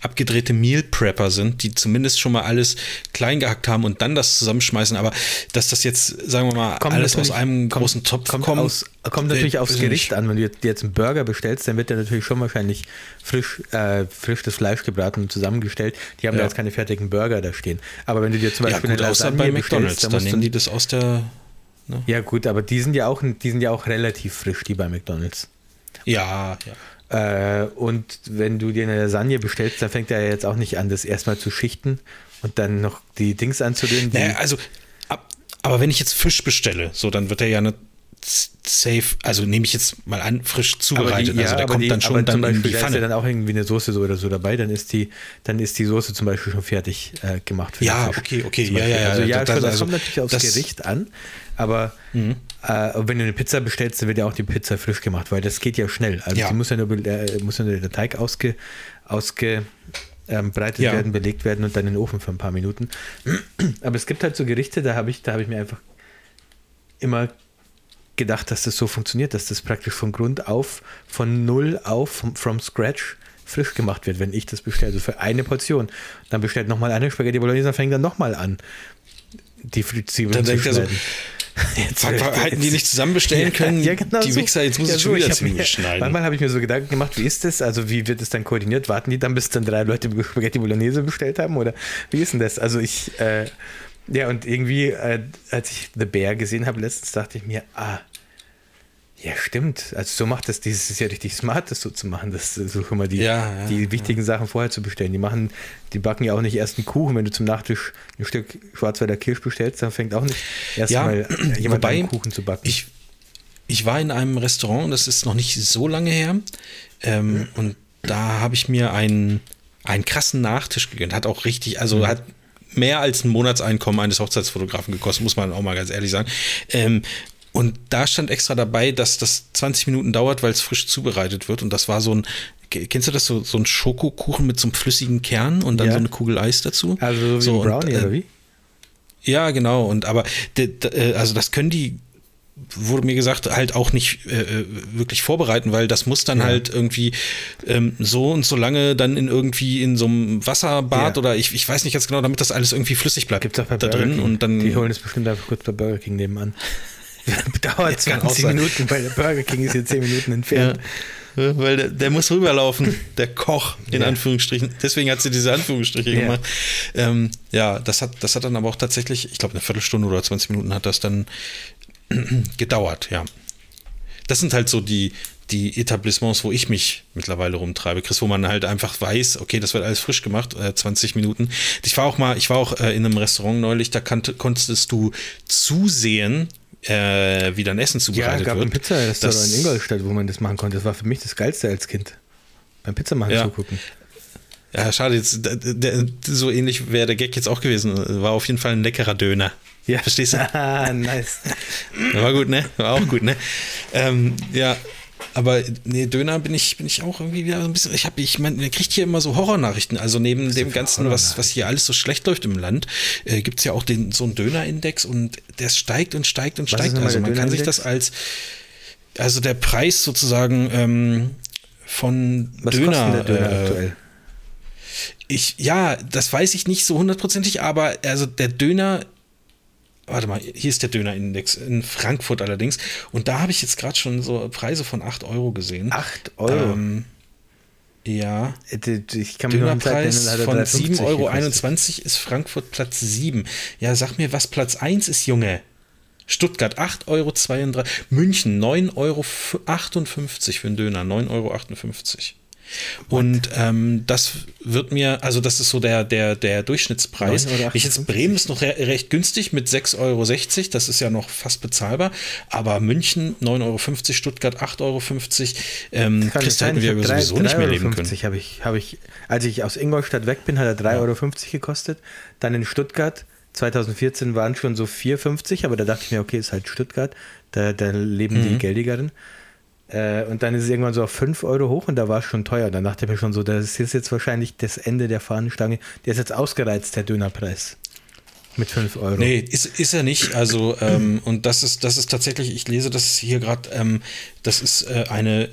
abgedrehte Meal Prepper sind, die zumindest schon mal alles klein gehackt haben und dann das zusammenschmeißen, aber dass das jetzt, sagen wir mal, kommt alles aus einem kommt, großen Topf kommt, kommt, aus, kommt natürlich aufs Gericht an, wenn du jetzt ein Burger bestellst, dann wird der natürlich schon wahrscheinlich frisch, äh, frisch das Fleisch gebraten und zusammengestellt. Die haben ja. da jetzt keine fertigen Burger da stehen. Aber wenn du dir zum Beispiel ja, gut, eine Lasagne bei McDonald's, dann, dann nehmen die das aus der. Ne? Ja, gut, aber die sind ja auch, die sind ja auch relativ frisch, die bei McDonalds. Ja, ja. Äh, und wenn du dir eine Lasagne bestellst, dann fängt er ja jetzt auch nicht an, das erstmal zu schichten und dann noch die Dings anzulehnen. Naja, also, aber wenn ich jetzt Fisch bestelle, so, dann wird er ja eine safe, also nehme ich jetzt mal an, frisch zubereitet. Die, ja, also der kommt die, dann schon dann in die Pfanne. Da ist ja dann auch irgendwie eine Soße so oder so dabei, dann ist die, dann ist die Soße zum Beispiel schon fertig äh, gemacht. ja, okay, okay, ja, ja, ja. Also ja, das, schon, das also, kommt natürlich aufs Gericht an, aber mhm. äh, wenn du eine Pizza bestellst, dann wird ja auch die Pizza frisch gemacht, weil das geht ja schnell. Also ja. die muss ja nur, äh, muss ja nur der Teig ausge, ausge ähm, breitet ja. werden, belegt werden und dann in den Ofen für ein paar Minuten. Aber es gibt halt so Gerichte, da habe ich, da habe ich mir einfach immer gedacht, dass das so funktioniert, dass das praktisch von Grund auf, von null auf, from, from scratch frisch gemacht wird, wenn ich das bestelle. Also für eine Portion. Dann bestellt nochmal eine Spaghetti Bolognese, dann fängt dann nochmal an, die Zwiebeln zu schneiden. Jetzt hätten die nicht zusammen bestellen können, ja, ja, genau die so. Wichser, jetzt muss ja, ich schon wieder Zwiebeln schneiden. Manchmal habe ich mir so Gedanken gemacht, wie ist das? Also wie wird es dann koordiniert? Warten die dann, bis dann drei Leute Spaghetti Bolognese bestellt haben? Oder wie ist denn das? Also ich, äh, ja, und irgendwie, äh, als ich The Bear gesehen habe letztens, dachte ich mir, ah, ja, stimmt. Also so macht das, dieses ist ja richtig smart, das so zu machen, das so schon mal die, ja, ja, die wichtigen ja. Sachen vorher zu bestellen. Die machen, die backen ja auch nicht erst einen Kuchen, wenn du zum Nachtisch ein Stück Schwarzwälder Kirsch bestellst, dann fängt auch nicht erst mal jemand Wobei, einen Kuchen zu backen. Ich, ich war in einem Restaurant, das ist noch nicht so lange her, ähm, mhm. und da habe ich mir einen, einen krassen Nachtisch gegönnt. Hat auch richtig, also mhm. hat mehr als ein Monatseinkommen eines Hochzeitsfotografen gekostet, muss man auch mal ganz ehrlich sagen. Ähm, und da stand extra dabei, dass das 20 Minuten dauert, weil es frisch zubereitet wird. Und das war so ein, kennst du das, so, so ein Schokokuchen mit so einem flüssigen Kern und dann ja. so eine Kugel Eis dazu? Also so wie so, ein Brownie und, äh, oder wie? Ja, genau. Und aber, äh, also das können die wurde mir gesagt, halt auch nicht äh, äh, wirklich vorbereiten, weil das muss dann ja. halt irgendwie ähm, so und so lange dann in irgendwie in so einem Wasserbad ja. oder ich, ich weiß nicht ganz genau, damit das alles irgendwie flüssig bleibt. Gibt's auch bei da Burger drin King. und dann. Die holen es bestimmt einfach kurz bei Burger King nebenan. Dauert 20 Minuten, weil der Burger King ist hier 10 Minuten entfernt. Ja. Weil der, der, muss rüberlaufen, der Koch, in. Anführungsstrichen. Deswegen hat sie diese Anführungsstriche gemacht. Ähm, ja, das hat, das hat dann aber auch tatsächlich, ich glaube, eine Viertelstunde oder 20 Minuten hat das dann gedauert, ja. Das sind halt so die, die Etablissements, wo ich mich mittlerweile rumtreibe, Chris, wo man halt einfach weiß, okay, das wird alles frisch gemacht, äh, 20 Minuten. Ich war auch mal, ich war auch äh, in einem Restaurant neulich, da kannte, konntest du zusehen, äh, wie dein Essen zubereitet wird. Ja, gab ein Pizza-Restaurant in Ingolstadt, wo man das machen konnte. Das war für mich das Geilste als Kind. Beim Pizzamachen ja. zugucken. Ja, schade, jetzt, so ähnlich wäre der Gag jetzt auch gewesen. War auf jeden Fall ein leckerer Döner. Ja. Verstehst du? Ah, nice. War gut, ne? War auch gut, ne? Ähm, ja, aber nee, Döner bin ich, bin ich auch irgendwie wieder so ein bisschen. Ich habe, ich meine, man kriegt hier immer so Horrornachrichten. Also neben dem Ganzen, was, was hier alles so schlecht läuft im Land, äh, gibt es ja auch den, so einen Dönerindex und der steigt und steigt und was steigt. Also man kann sich das als, also der Preis sozusagen ähm, von was Döner. Der Döner äh, aktuell? Ich, ja, das weiß ich nicht so hundertprozentig, aber also der Döner warte mal, hier ist der Dönerindex in Frankfurt allerdings. Und da habe ich jetzt gerade schon so Preise von 8 Euro gesehen. 8 Euro? Ähm, ja. Äh, ich kann Dönerpreis von 7,21 Euro ist Frankfurt Platz 7. Ja, sag mir, was Platz 1 ist, Junge. Stuttgart 8,32 Euro. München 9,58 Euro für einen Döner. 9,58 Euro. Und ähm, das wird mir, also das ist so der, der, der Durchschnittspreis. Ich jetzt Bremen ist noch re recht günstig mit 6,60 Euro, das ist ja noch fast bezahlbar. Aber München 9,50 Euro, Stuttgart 8,50 Euro. Ähm, Christ hätten wir sowieso nicht mehr leben können. Habe ich, hab ich, als ich aus Ingolstadt weg bin, hat er 3,50 ja. Euro gekostet. Dann in Stuttgart 2014 waren schon so 4,50, aber da dachte ich mir, okay, ist halt Stuttgart, da, da leben mhm. die Geldigeren. Äh, und dann ist es irgendwann so auf 5 Euro hoch und da war es schon teuer. Dann dachte ich mir schon so, das ist jetzt wahrscheinlich das Ende der Fahnenstange. Der ist jetzt ausgereizt, der Dönerpreis. Mit 5 Euro. Nee, ist, ist er nicht. Also, ähm, und das ist, das ist tatsächlich, ich lese das hier gerade, ähm, das ist äh, eine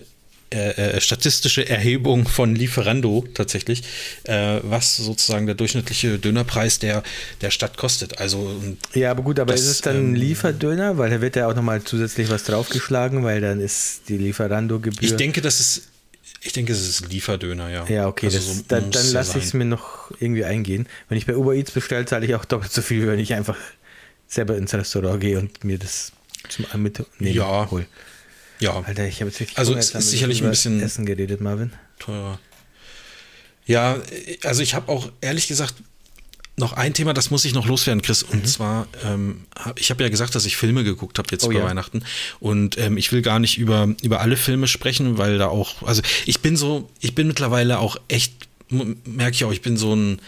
äh, äh, statistische Erhebung von Lieferando tatsächlich, äh, was sozusagen der durchschnittliche Dönerpreis der, der Stadt kostet. Also ja, aber gut, aber das, ist es dann ähm, Lieferdöner, weil da wird ja auch nochmal zusätzlich was draufgeschlagen, weil dann ist die Lieferando-Gebühr. Ich denke, das ist ich denke, es ist Lieferdöner, ja. Ja, okay, also das, so dann, dann lasse ich es mir noch irgendwie eingehen. Wenn ich bei Uber Eats bestelle, zahle ich auch doppelt so viel, wenn ich einfach selber ins Restaurant gehe und mir das zum Mitnehmen ja. hole. Ja. Alter, ich habe jetzt richtig Also es ist sicherlich ein bisschen Essen geredet, Marvin. Teurer. Ja, also ich habe auch ehrlich gesagt noch ein Thema, das muss ich noch loswerden, Chris. Und mhm. zwar, ähm, hab, ich habe ja gesagt, dass ich Filme geguckt habe jetzt oh, über ja. Weihnachten. Und ähm, ich will gar nicht über, über alle Filme sprechen, weil da auch, also ich bin so, ich bin mittlerweile auch echt, merke ich auch, ich bin so ein,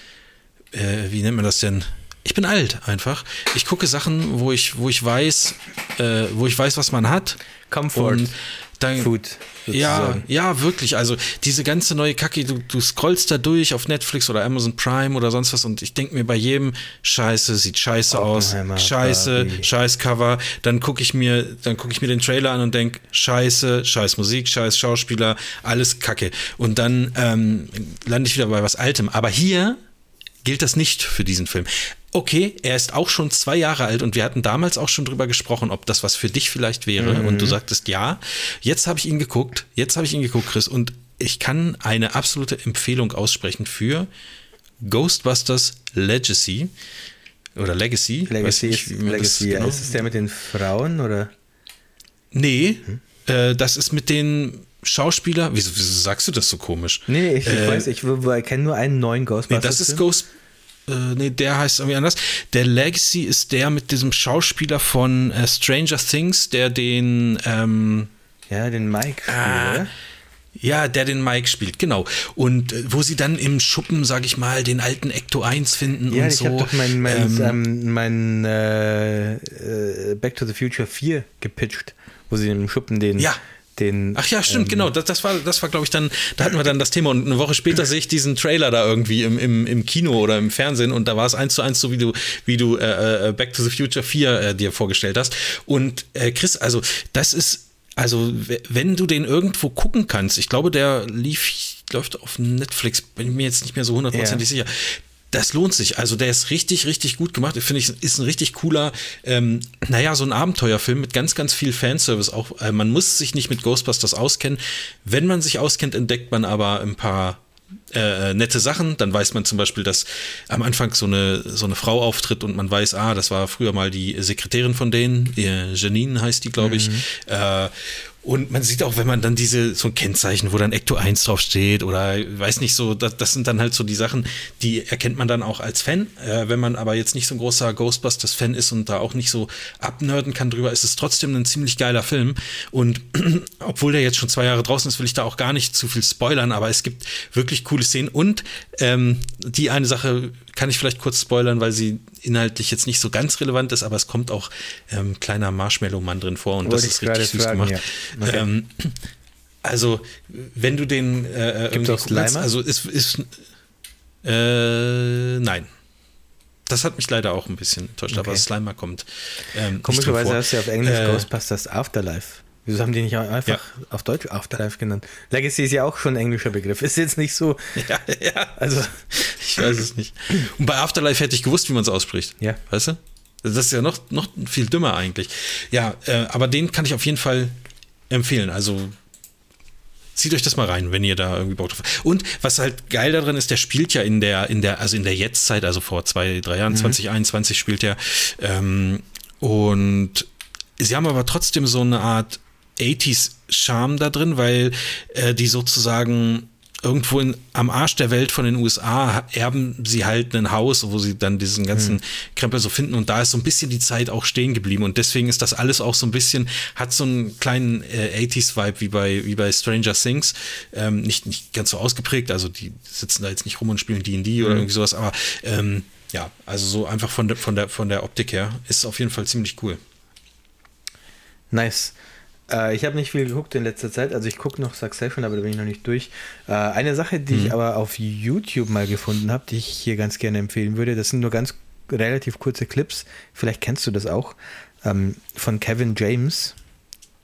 äh, wie nennt man das denn? Ich bin alt einfach. Ich gucke Sachen, wo ich, wo ich weiß, äh, wo ich weiß, was man hat. Comfort. Und dann, Food. Ja, ja, wirklich. Also diese ganze neue Kacke, du, du scrollst da durch auf Netflix oder Amazon Prime oder sonst was und ich denke mir bei jedem Scheiße, sieht scheiße aus, Scheiße, Barbie. Scheiß Cover. Dann gucke ich mir, dann gucke ich mir den Trailer an und denke Scheiße, Scheiß Musik, Scheiß Schauspieler, alles Kacke. Und dann ähm, lande ich wieder bei was Altem. Aber hier gilt das nicht für diesen Film okay, er ist auch schon zwei Jahre alt und wir hatten damals auch schon drüber gesprochen, ob das was für dich vielleicht wäre. Mhm. Und du sagtest ja. Jetzt habe ich ihn geguckt. Jetzt habe ich ihn geguckt, Chris. Und ich kann eine absolute Empfehlung aussprechen für Ghostbusters Legacy. Oder Legacy. Legacy, nicht, ist, Legacy genau. ist es der mit den Frauen oder? Nee, hm? äh, das ist mit den Schauspieler. Wieso, wieso, sagst du das so komisch? Nee, ich, äh, weiß, ich, ich kenne nur einen neuen Ghostbusters. Nee, das ist Ghostbusters äh, nee, der heißt irgendwie anders. Der Legacy ist der mit diesem Schauspieler von äh, Stranger Things, der den ähm, ja, den Mike spielt, ah, Ja, der den Mike spielt, genau. Und äh, wo sie dann im Schuppen, sag ich mal, den alten Ecto 1 finden ja, und ich so. Ja, ich habe doch mein, mein, ähm, mein äh, äh, Back to the Future 4 gepitcht, wo sie im Schuppen den, ja. Den. Ach ja, stimmt, ähm, genau. Das, das war, das war glaube ich, dann, da hatten wir dann das Thema und eine Woche später sehe ich diesen Trailer da irgendwie im, im, im Kino oder im Fernsehen und da war es eins zu eins so, wie du, wie du äh, äh Back to the Future 4 äh, dir vorgestellt hast. Und äh, Chris, also das ist also, wenn du den irgendwo gucken kannst, ich glaube, der lief, läuft auf Netflix, bin ich mir jetzt nicht mehr so hundertprozentig ja. sicher. Das lohnt sich. Also, der ist richtig, richtig gut gemacht. Finde ich, ist ein richtig cooler, ähm, naja, so ein Abenteuerfilm mit ganz, ganz viel Fanservice auch. Äh, man muss sich nicht mit Ghostbusters auskennen. Wenn man sich auskennt, entdeckt man aber ein paar äh, nette Sachen. Dann weiß man zum Beispiel, dass am Anfang so eine, so eine Frau auftritt und man weiß, ah, das war früher mal die Sekretärin von denen, Janine heißt die, glaube ich. Mhm. Äh, und man sieht auch, wenn man dann diese, so ein Kennzeichen, wo dann Ecto 1 draufsteht oder weiß nicht so, das, das sind dann halt so die Sachen, die erkennt man dann auch als Fan. Äh, wenn man aber jetzt nicht so ein großer Ghostbusters-Fan ist und da auch nicht so abnörden kann drüber, ist es trotzdem ein ziemlich geiler Film. Und obwohl der jetzt schon zwei Jahre draußen ist, will ich da auch gar nicht zu viel spoilern, aber es gibt wirklich coole Szenen. Und ähm, die eine Sache kann ich vielleicht kurz spoilern, weil sie inhaltlich jetzt nicht so ganz relevant ist, aber es kommt auch ähm, kleiner Marshmallow-Mann drin vor und Wollte das ist richtig süß fragen, gemacht. Ja. Okay. Ähm, also, wenn du den äh, Gibt es Slimer? Also ist, ist äh, nein. Das hat mich leider auch ein bisschen enttäuscht, okay. aber Slimer kommt. Ähm, Komischerweise hast du ja auf Englisch äh, Ghostbusters Afterlife. Wieso haben die nicht einfach ja. auf Deutsch Afterlife genannt? Legacy ist ja auch schon ein englischer Begriff. Ist jetzt nicht so. Ja, ja. Also. Ich weiß es nicht. Und bei Afterlife hätte ich gewusst, wie man es ausspricht. Ja. Weißt du? Das ist ja noch, noch viel dümmer eigentlich. Ja, äh, aber den kann ich auf jeden Fall empfehlen. Also zieht euch das mal rein, wenn ihr da irgendwie Bock drauf habt. Und was halt geil darin ist, der spielt ja in der, in der, also in der Jetztzeit, also vor zwei, drei Jahren, mhm. 2021 spielt er. Ähm, und sie haben aber trotzdem so eine Art 80s-Charme da drin, weil äh, die sozusagen irgendwo in, am Arsch der Welt von den USA erben sie halt ein Haus, wo sie dann diesen ganzen mhm. Krempel so finden und da ist so ein bisschen die Zeit auch stehen geblieben und deswegen ist das alles auch so ein bisschen, hat so einen kleinen äh, 80s-Vibe wie bei, wie bei Stranger Things, ähm, nicht, nicht ganz so ausgeprägt, also die sitzen da jetzt nicht rum und spielen D&D mhm. oder irgendwie sowas, aber ähm, ja, also so einfach von der, von der, von der Optik her ist auf jeden Fall ziemlich cool. Nice. Äh, ich habe nicht viel geguckt in letzter Zeit. Also ich gucke noch Succession, aber da bin ich noch nicht durch. Äh, eine Sache, die mhm. ich aber auf YouTube mal gefunden habe, die ich hier ganz gerne empfehlen würde, das sind nur ganz relativ kurze Clips. Vielleicht kennst du das auch. Ähm, von Kevin James,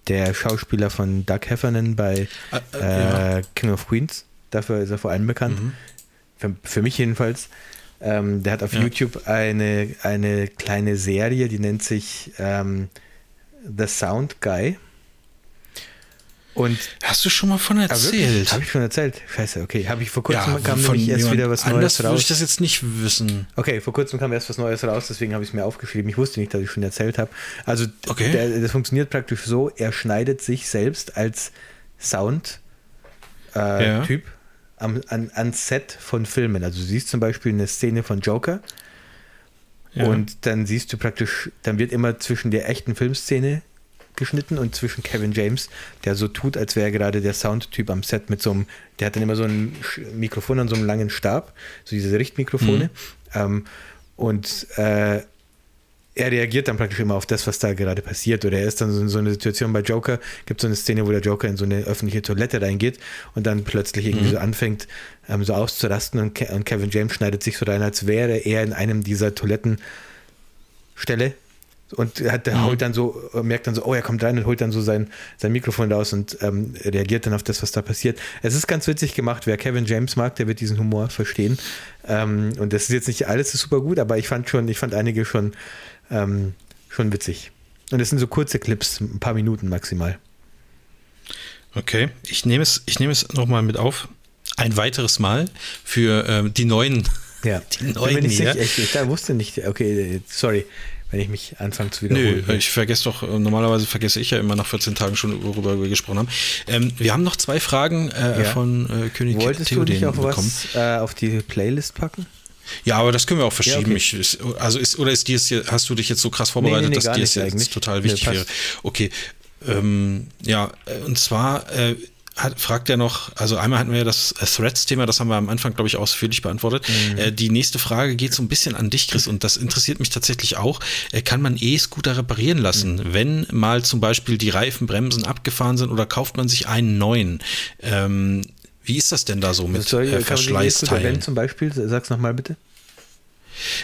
der Schauspieler von Doug Heffernan bei ah, äh, ja. King of Queens. Dafür ist er vor allem bekannt. Mhm. Für, für, mich jedenfalls. Ähm, der hat auf ja. YouTube eine, eine kleine Serie, die nennt sich ähm, The Sound Guy. Und Hast du schon mal von erzählt? Ah, Habe ich schon erzählt? Scheiße, okay. Habe ich vor kurzem ja, kam nämlich erst wieder was Neues raus. würde ich das jetzt nicht wissen. Okay, vor kurzem kam erst was Neues raus, deswegen habe ich es mir aufgeschrieben. Ich wusste nicht, dass ich schon erzählt habe. Also okay. der, das funktioniert praktisch so, er schneidet sich selbst als Sound-Typ äh, ja. am, an, ans Set von Filmen. Also du siehst zum Beispiel eine Szene von Joker ja. und dann siehst du praktisch, dann wird immer zwischen der echten Filmszene geschnitten und zwischen Kevin James, der so tut, als wäre er gerade der Soundtyp am Set mit so einem, der hat dann immer so ein Mikrofon an so einem langen Stab, so diese Richtmikrofone. Mhm. Ähm, und äh, er reagiert dann praktisch immer auf das, was da gerade passiert. Oder er ist dann so in so einer Situation bei Joker, gibt es so eine Szene, wo der Joker in so eine öffentliche Toilette reingeht und dann plötzlich irgendwie mhm. so anfängt, ähm, so auszurasten und, Ke und Kevin James schneidet sich so rein, als wäre er in einem dieser Toilettenstelle und hat, der mhm. holt dann so, merkt dann so, oh, er kommt rein und holt dann so sein, sein Mikrofon raus und ähm, reagiert dann auf das, was da passiert. Es ist ganz witzig gemacht. Wer Kevin James mag, der wird diesen Humor verstehen. Ähm, und das ist jetzt nicht alles ist super gut, aber ich fand schon, ich fand einige schon, ähm, schon witzig. Und es sind so kurze Clips, ein paar Minuten maximal. Okay, ich nehme es, ich nehme es nochmal mit auf. Ein weiteres Mal für ähm, die neuen. Ja, die neuen bin ich, hier. Sicher, ich, ich, ich wusste nicht, okay, sorry wenn ich mich anfange zu wiederholen. Nö, ich vergesse doch, äh, normalerweise vergesse ich ja immer nach 14 Tagen schon, worüber wir gesprochen haben. Ähm, wir haben noch zwei Fragen äh, ja. von äh, König Wolltest Theoden du nicht auch bekommen. was äh, auf die Playlist packen? Ja, aber das können wir auch verschieben. Ja, okay. ich, also ist, oder ist dir hast du dich jetzt so krass vorbereitet, nee, nee, nee, dass dir es jetzt total wichtig wäre? Okay. Ähm, ja, äh, und zwar, äh, hat, fragt er noch, also einmal hatten wir ja das Threads-Thema, das haben wir am Anfang, glaube ich, ausführlich beantwortet. Mhm. Äh, die nächste Frage geht so ein bisschen an dich, Chris, und das interessiert mich tatsächlich auch. Äh, kann man E-Scooter reparieren lassen, mhm. wenn mal zum Beispiel die Reifen, Bremsen abgefahren sind oder kauft man sich einen neuen? Ähm, wie ist das denn da so mit soll, äh, Verschleißteilen? Zum Beispiel, sag's nochmal bitte.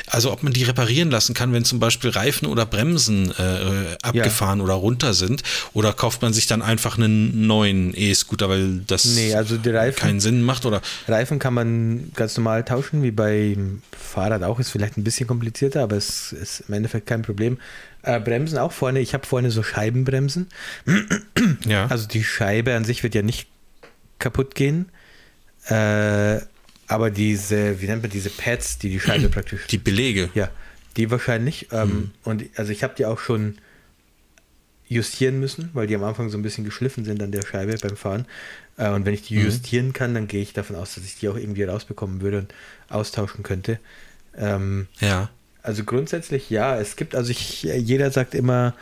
Also ob man die reparieren lassen kann, wenn zum Beispiel Reifen oder Bremsen äh, abgefahren ja. oder runter sind, oder kauft man sich dann einfach einen neuen E-Scooter, weil das nee, also Reifen, keinen Sinn macht? Oder? Reifen kann man ganz normal tauschen, wie beim Fahrrad auch, ist vielleicht ein bisschen komplizierter, aber es ist im Endeffekt kein Problem. Äh, Bremsen auch vorne, ich habe vorne so Scheibenbremsen. ja. Also die Scheibe an sich wird ja nicht kaputt gehen. Äh, aber diese, wie nennt man diese Pads, die die Scheibe praktisch. Die Belege. Ja, die wahrscheinlich. Ähm, mhm. Und also ich habe die auch schon justieren müssen, weil die am Anfang so ein bisschen geschliffen sind an der Scheibe beim Fahren. Äh, und wenn ich die mhm. justieren kann, dann gehe ich davon aus, dass ich die auch irgendwie rausbekommen würde und austauschen könnte. Ähm, ja. Also grundsätzlich ja, es gibt, also ich, jeder sagt immer,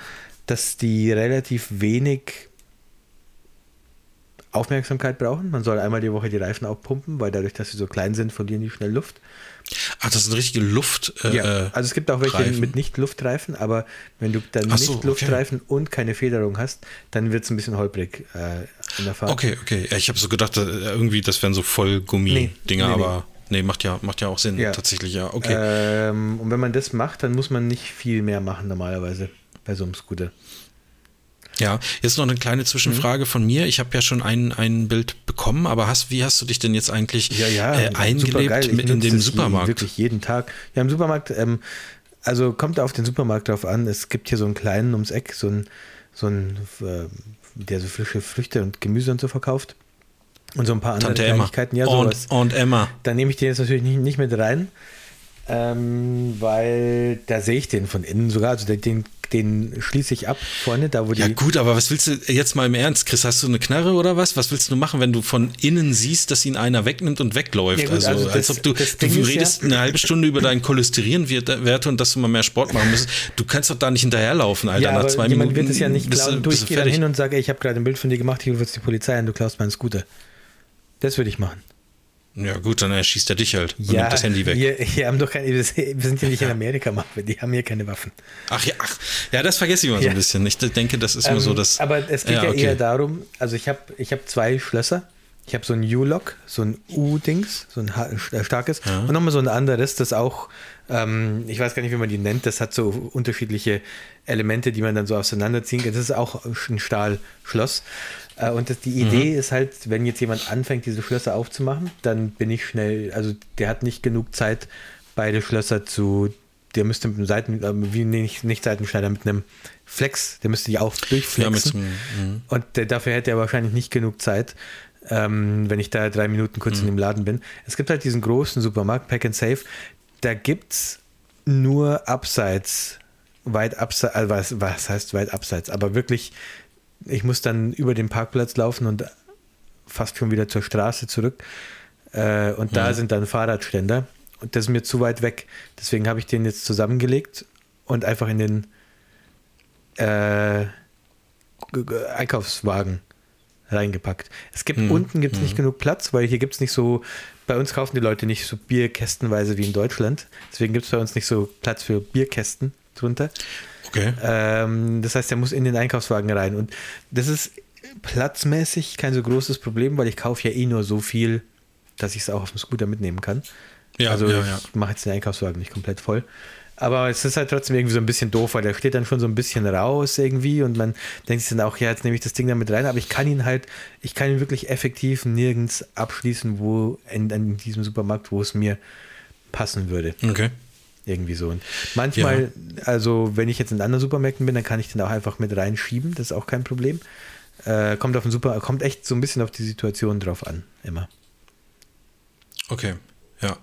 dass die relativ wenig Aufmerksamkeit brauchen. Man soll einmal die Woche die Reifen aufpumpen, weil dadurch, dass sie so klein sind, verlieren die schnell Luft. Ach, das sind richtige Luft. Äh, ja, also es gibt auch welche Reifen. mit Nicht-Luftreifen, aber wenn du dann Nicht-Luftreifen okay. und keine Federung hast, dann wird es ein bisschen holprig äh, in der Fahrt. Okay, okay. Ich habe so gedacht, irgendwie, das wären so Vollgummi-Dinger, nee, nee, aber. Nee, macht ja, macht ja auch Sinn, ja. tatsächlich, ja. Okay. Ähm, und wenn man das macht, dann muss man nicht viel mehr machen normalerweise bei so einem Scooter. Ja, jetzt noch eine kleine Zwischenfrage mhm. von mir. Ich habe ja schon ein, ein Bild bekommen, aber hast, wie hast du dich denn jetzt eigentlich ja, ja, äh, eingelebt in dem Supermarkt? Wirklich jeden Tag. Ja, im Supermarkt, ähm, also kommt auf den Supermarkt drauf an. Es gibt hier so einen kleinen ums Eck, so einen, so ein, äh, der so frische Früchte und Gemüse und so verkauft. Und so ein paar andere Tante Kleinigkeiten. Ja, sowas. Und, und Emma. Da nehme ich den jetzt natürlich nicht, nicht mit rein. Ähm, weil da sehe ich den von innen sogar. Also den, den schließe ich ab vorne, da wo die. Ja, gut, aber was willst du jetzt mal im Ernst, Chris? Hast du eine Knarre oder was? Was willst du machen, wenn du von innen siehst, dass ihn einer wegnimmt und wegläuft? Ja, gut, also, also das, als ob du, du redest ja, eine halbe Stunde über deinen Cholesterinwerte und dass du mal mehr Sport machen musst. Du kannst doch da nicht hinterherlaufen, Alter. Ja, Nach zwei jemand Minuten. wird es ja nicht klauen. Du, ich gehe dann hin und sage, ich habe gerade ein Bild von dir gemacht, hier wird die Polizei und du klaust meinen Scooter. Das würde ich machen. Ja, gut, dann erschießt er dich halt und ja, nimmt das Handy weg. Wir, wir, haben doch keine, wir sind ja nicht in Amerika, die haben hier keine Waffen. Ach ja, ach, ja das vergesse ich immer ja. so ein bisschen. Ich denke, das ist ähm, nur so das. Aber es geht ja, ja okay. eher darum, also ich habe ich hab zwei Schlösser. Ich habe so ein U-Lock, so ein U-Dings, so ein äh, starkes. Ja. Und nochmal so ein anderes, das auch, ähm, ich weiß gar nicht, wie man die nennt, das hat so unterschiedliche Elemente, die man dann so auseinanderziehen kann. Das ist auch ein Stahlschloss. Äh, und das, die Idee mhm. ist halt, wenn jetzt jemand anfängt, diese Schlösser aufzumachen, dann bin ich schnell, also der hat nicht genug Zeit, beide Schlösser zu, der müsste mit einem Seiten, äh, wie nicht, nicht Seitenschneider, mit einem Flex, der müsste die auch durchflexen. Ja, mhm. und der, dafür hätte er wahrscheinlich nicht genug Zeit, ähm, wenn ich da drei Minuten kurz mhm. in dem Laden bin. Es gibt halt diesen großen Supermarkt, Pack and Save, da gibt es nur abseits, weit abseits, also was, was heißt weit abseits, aber wirklich ich muss dann über den Parkplatz laufen und fast schon wieder zur Straße zurück. Äh, und mhm. da sind dann Fahrradständer. Und das ist mir zu weit weg. Deswegen habe ich den jetzt zusammengelegt und einfach in den äh, Einkaufswagen reingepackt. Es gibt mhm. unten gibt's nicht mhm. genug Platz, weil hier gibt es nicht so, bei uns kaufen die Leute nicht so Bierkästenweise wie in Deutschland. Deswegen gibt es bei uns nicht so Platz für Bierkästen drunter. Okay. Ähm, das heißt, er muss in den Einkaufswagen rein. Und das ist platzmäßig kein so großes Problem, weil ich kaufe ja eh nur so viel, dass ich es auch auf dem Scooter mitnehmen kann. Ja, also ja, ja. ich mache jetzt den Einkaufswagen nicht komplett voll. Aber es ist halt trotzdem irgendwie so ein bisschen doof, weil der steht dann schon so ein bisschen raus irgendwie und man denkt sich dann auch, ja, jetzt nehme ich das Ding damit rein, aber ich kann ihn halt, ich kann ihn wirklich effektiv nirgends abschließen, wo in, in diesem Supermarkt, wo es mir passen würde. Okay. Irgendwie so. Und manchmal, ja. also wenn ich jetzt in anderen Supermärkten bin, dann kann ich den auch einfach mit reinschieben, das ist auch kein Problem. Äh, kommt auf den Super, kommt echt so ein bisschen auf die Situation drauf an, immer. Okay, ja.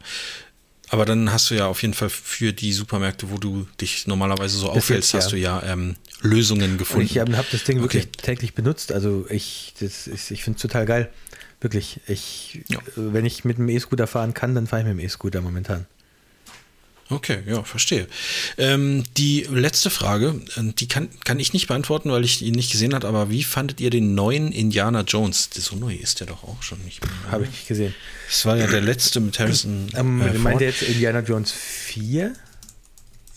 Aber dann hast du ja auf jeden Fall für die Supermärkte, wo du dich normalerweise so aufhältst, hast ja. du ja ähm, Lösungen gefunden. Und ich habe hab das Ding okay. wirklich täglich benutzt. Also ich, ich finde es total geil. Wirklich. Ich, ja. Wenn ich mit dem E-Scooter fahren kann, dann fahre ich mit dem E-Scooter momentan. Okay, ja, verstehe. Ähm, die letzte Frage, äh, die kann, kann ich nicht beantworten, weil ich ihn nicht gesehen habe, aber wie fandet ihr den neuen Indiana Jones? So neu ist der doch auch schon nicht mehr. Habe ich nicht gesehen. Das war ja der letzte mit Harrison. Ähm, äh, meint ihr jetzt Indiana Jones 4?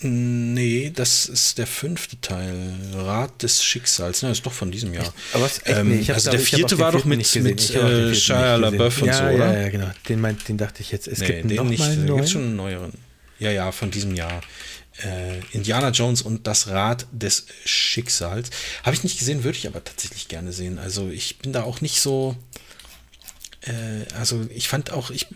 Nee, das ist der fünfte Teil. Rat des Schicksals. Ne, ist doch von diesem Jahr. Aber was, echt, ähm, nee, also der vierte war doch mit, mit äh, Shia LaBeouf und ja, so, oder? Ja, ja, genau. Den, meint, den dachte ich jetzt. Es nee, gibt den noch nicht. Mal einen neuen. schon einen neueren. Ja, ja, von diesem Jahr. Äh, Indiana Jones und das Rad des Schicksals. Habe ich nicht gesehen, würde ich aber tatsächlich gerne sehen. Also ich bin da auch nicht so äh, also ich fand auch, ich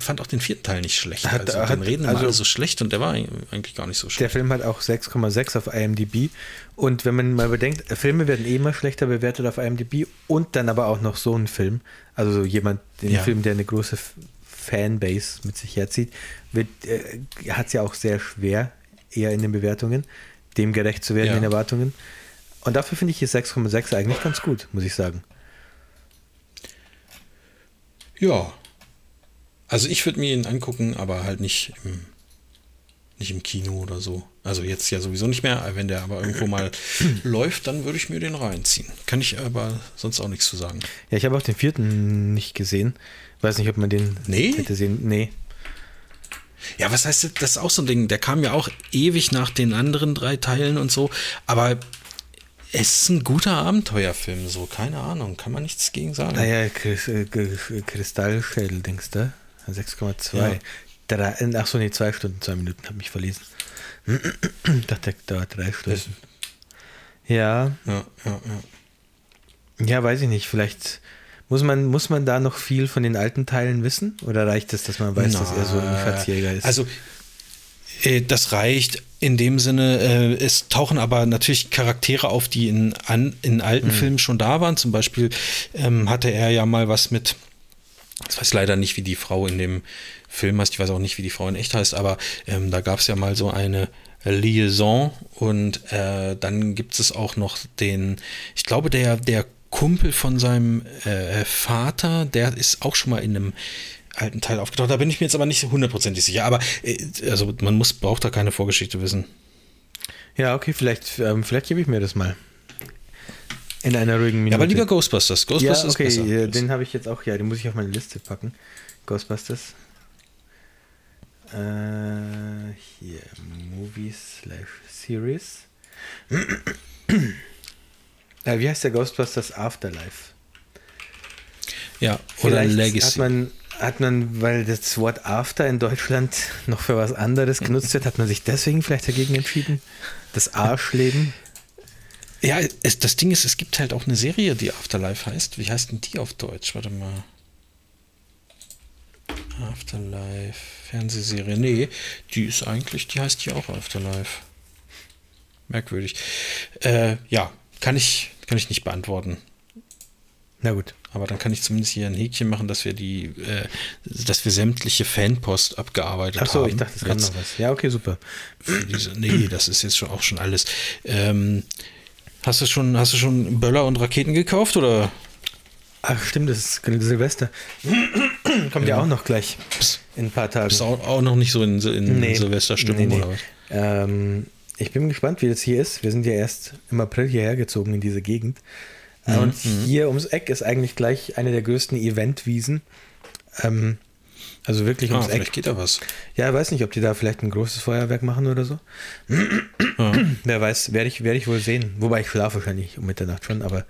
fand auch den vierten Teil nicht schlecht. Hat, also hat, den Reden also, so schlecht und der war eigentlich gar nicht so schlecht. Der Film hat auch 6,6 auf IMDb und wenn man mal bedenkt, Filme werden eh immer schlechter bewertet auf IMDb und dann aber auch noch so ein Film, also so jemand, den ja. Film, der eine große Fanbase mit sich herzieht, äh, hat es ja auch sehr schwer, eher in den Bewertungen, dem gerecht zu werden, ja. den Erwartungen. Und dafür finde ich hier 6,6 eigentlich ganz gut, muss ich sagen. Ja. Also ich würde mir ihn angucken, aber halt nicht im, nicht im Kino oder so. Also jetzt ja sowieso nicht mehr. Wenn der aber irgendwo mal läuft, dann würde ich mir den reinziehen. Kann ich aber sonst auch nichts zu sagen. Ja, ich habe auch den vierten nicht gesehen. Weiß nicht, ob man den nee? hätte sehen. Nee. Ja, was heißt das? Das ist auch so ein Ding. Der kam ja auch ewig nach den anderen drei Teilen und so. Aber es ist ein guter Abenteuerfilm, so, keine Ahnung, kann man nichts gegen sagen. Naja, äh, Kristallschädel, denkst du? 6,2. Ja. Ach so, nee, zwei Stunden, zwei Minuten, habe mich verlesen. ich dachte, der dauert drei Stunden. Ja. Ja, ja, ja. Ja, weiß ich nicht, vielleicht muss man, muss man da noch viel von den alten Teilen wissen? Oder reicht es, dass man weiß, Na, dass er so ein Verzieher ist? Also, äh, das reicht in dem Sinne, äh, es tauchen aber natürlich Charaktere auf, die in, an, in alten mhm. Filmen schon da waren. Zum Beispiel ähm, hatte er ja mal was mit, ich weiß leider nicht, wie die Frau in dem Film heißt, ich weiß auch nicht, wie die Frau in echt heißt, aber ähm, da gab es ja mal so eine Liaison und äh, dann gibt es auch noch den, ich glaube, der, der Kumpel von seinem äh, Vater, der ist auch schon mal in einem alten Teil aufgetaucht. Da bin ich mir jetzt aber nicht hundertprozentig sicher. Aber äh, also man muss, braucht da keine Vorgeschichte wissen. Ja, okay, vielleicht, ähm, vielleicht gebe ich mir das mal. In einer ruhigen Minute. Ja, aber lieber Ghostbusters. Ghostbusters ja, okay, ist besser. den habe ich jetzt auch, ja, den muss ich auf meine Liste packen. Ghostbusters. Äh, hier, Movies slash Series. Äh, wie heißt der Ghostbusters Afterlife? Ja, oder Vielleicht Legacy. Hat man hat man, weil das Wort After in Deutschland noch für was anderes genutzt wird, hat man sich deswegen vielleicht dagegen entschieden? Das Arschleben? Ja, es, das Ding ist, es gibt halt auch eine Serie, die Afterlife heißt. Wie heißt denn die auf Deutsch? Warte mal. Afterlife, Fernsehserie. Nee, die ist eigentlich, die heißt hier auch Afterlife. Merkwürdig. Äh, ja, kann ich, kann ich nicht beantworten. Na gut. Aber dann kann ich zumindest hier ein Häkchen machen, dass wir die, äh, dass wir sämtliche Fanpost abgearbeitet Ach so, haben. ich dachte, es kam noch was. Ja, okay, super. Diese, nee, das ist jetzt schon auch schon alles. Ähm, hast du schon, hast du schon Böller und Raketen gekauft oder? Ach stimmt, das ist Silvester. Kommt ja. ja. auch noch gleich in ein paar Tagen. Bist auch, auch noch nicht so in, in nee. Silvesterstimmung nee, nee. oder was? Ähm, ich bin gespannt, wie das hier ist. Wir sind ja erst im April hierher gezogen in diese Gegend. Mhm. Und hier ums Eck ist eigentlich gleich eine der größten Eventwiesen. Ähm, also wirklich ums ah, Eck. Vielleicht geht da was. Ja, weiß nicht, ob die da vielleicht ein großes Feuerwerk machen oder so. Ja. Wer weiß, werde ich, werde ich wohl sehen. Wobei ich schlafe wahrscheinlich um Mitternacht schon, aber.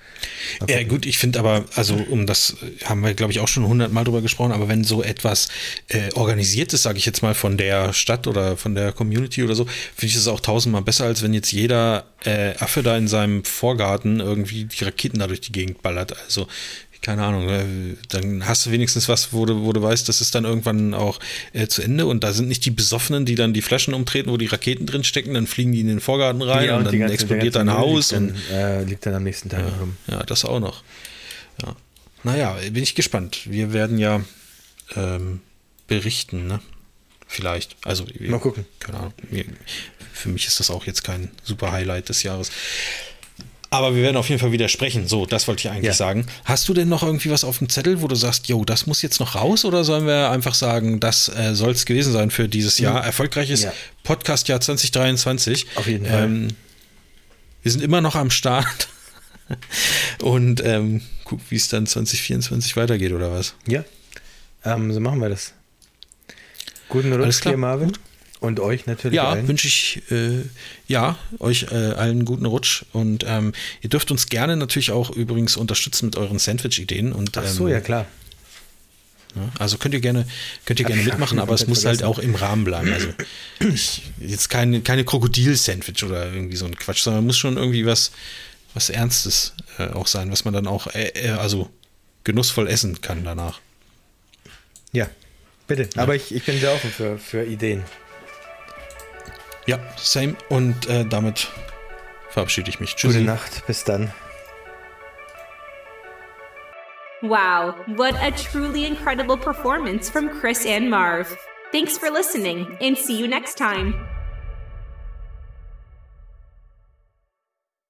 Ja, gut, ich finde aber, also um das haben wir, glaube ich, auch schon hundertmal drüber gesprochen, aber wenn so etwas äh, organisiert ist, sage ich jetzt mal, von der Stadt oder von der Community oder so, finde ich es auch tausendmal besser, als wenn jetzt jeder äh, Affe da in seinem Vorgarten irgendwie die Raketen da durch die Gegend ballert. Also keine Ahnung, äh, dann hast du wenigstens was, wo du, wo du weißt, das ist dann irgendwann auch äh, zu Ende und da sind nicht die Besoffenen, die dann die Flaschen umtreten, wo die Raketen drin stecken, dann fliegen die in den Vorgarten rein ja, und, und dann ganze, explodiert dein Haus. Liegt dann, äh, liegt dann am nächsten Tag ja, rum. Ja, das auch noch. Ja. Naja, bin ich gespannt. Wir werden ja ähm, berichten, ne? Vielleicht. Also, mal gucken. Keine Ahnung. Für mich ist das auch jetzt kein super Highlight des Jahres. Aber wir werden auf jeden Fall widersprechen. So, das wollte ich eigentlich ja. sagen. Hast du denn noch irgendwie was auf dem Zettel, wo du sagst, yo, das muss jetzt noch raus? Oder sollen wir einfach sagen, das äh, soll es gewesen sein für dieses Jahr? Mhm. Erfolgreiches ja. Podcast-Jahr 2023. Auf jeden Fall. Ähm, wir sind immer noch am Start. Und ähm, guck, wie es dann 2024 weitergeht, oder was? Ja. Ähm, so machen wir das. Guten Rutsch dir, Marvin. Und euch natürlich. Ja, wünsche ich äh, ja euch äh, allen guten Rutsch und ähm, ihr dürft uns gerne natürlich auch übrigens unterstützen mit euren Sandwich-Ideen und Ach so, ähm, ja klar. also könnt ihr gerne könnt ihr gerne mitmachen, aber es muss halt auch im Rahmen bleiben. Also ich, jetzt keine keine Krokodil-Sandwich oder irgendwie so ein Quatsch, sondern muss schon irgendwie was was Ernstes äh, auch sein, was man dann auch äh, äh also genussvoll essen kann danach. Ja, bitte. Ja. Aber ich, ich bin sehr offen für, für Ideen. Ja, same. Und äh, damit verabschiede ich mich. Tschüss. Gute Nacht. Bis dann. Wow, what a truly incredible performance from Chris and Marv. Thanks for listening and see you next time.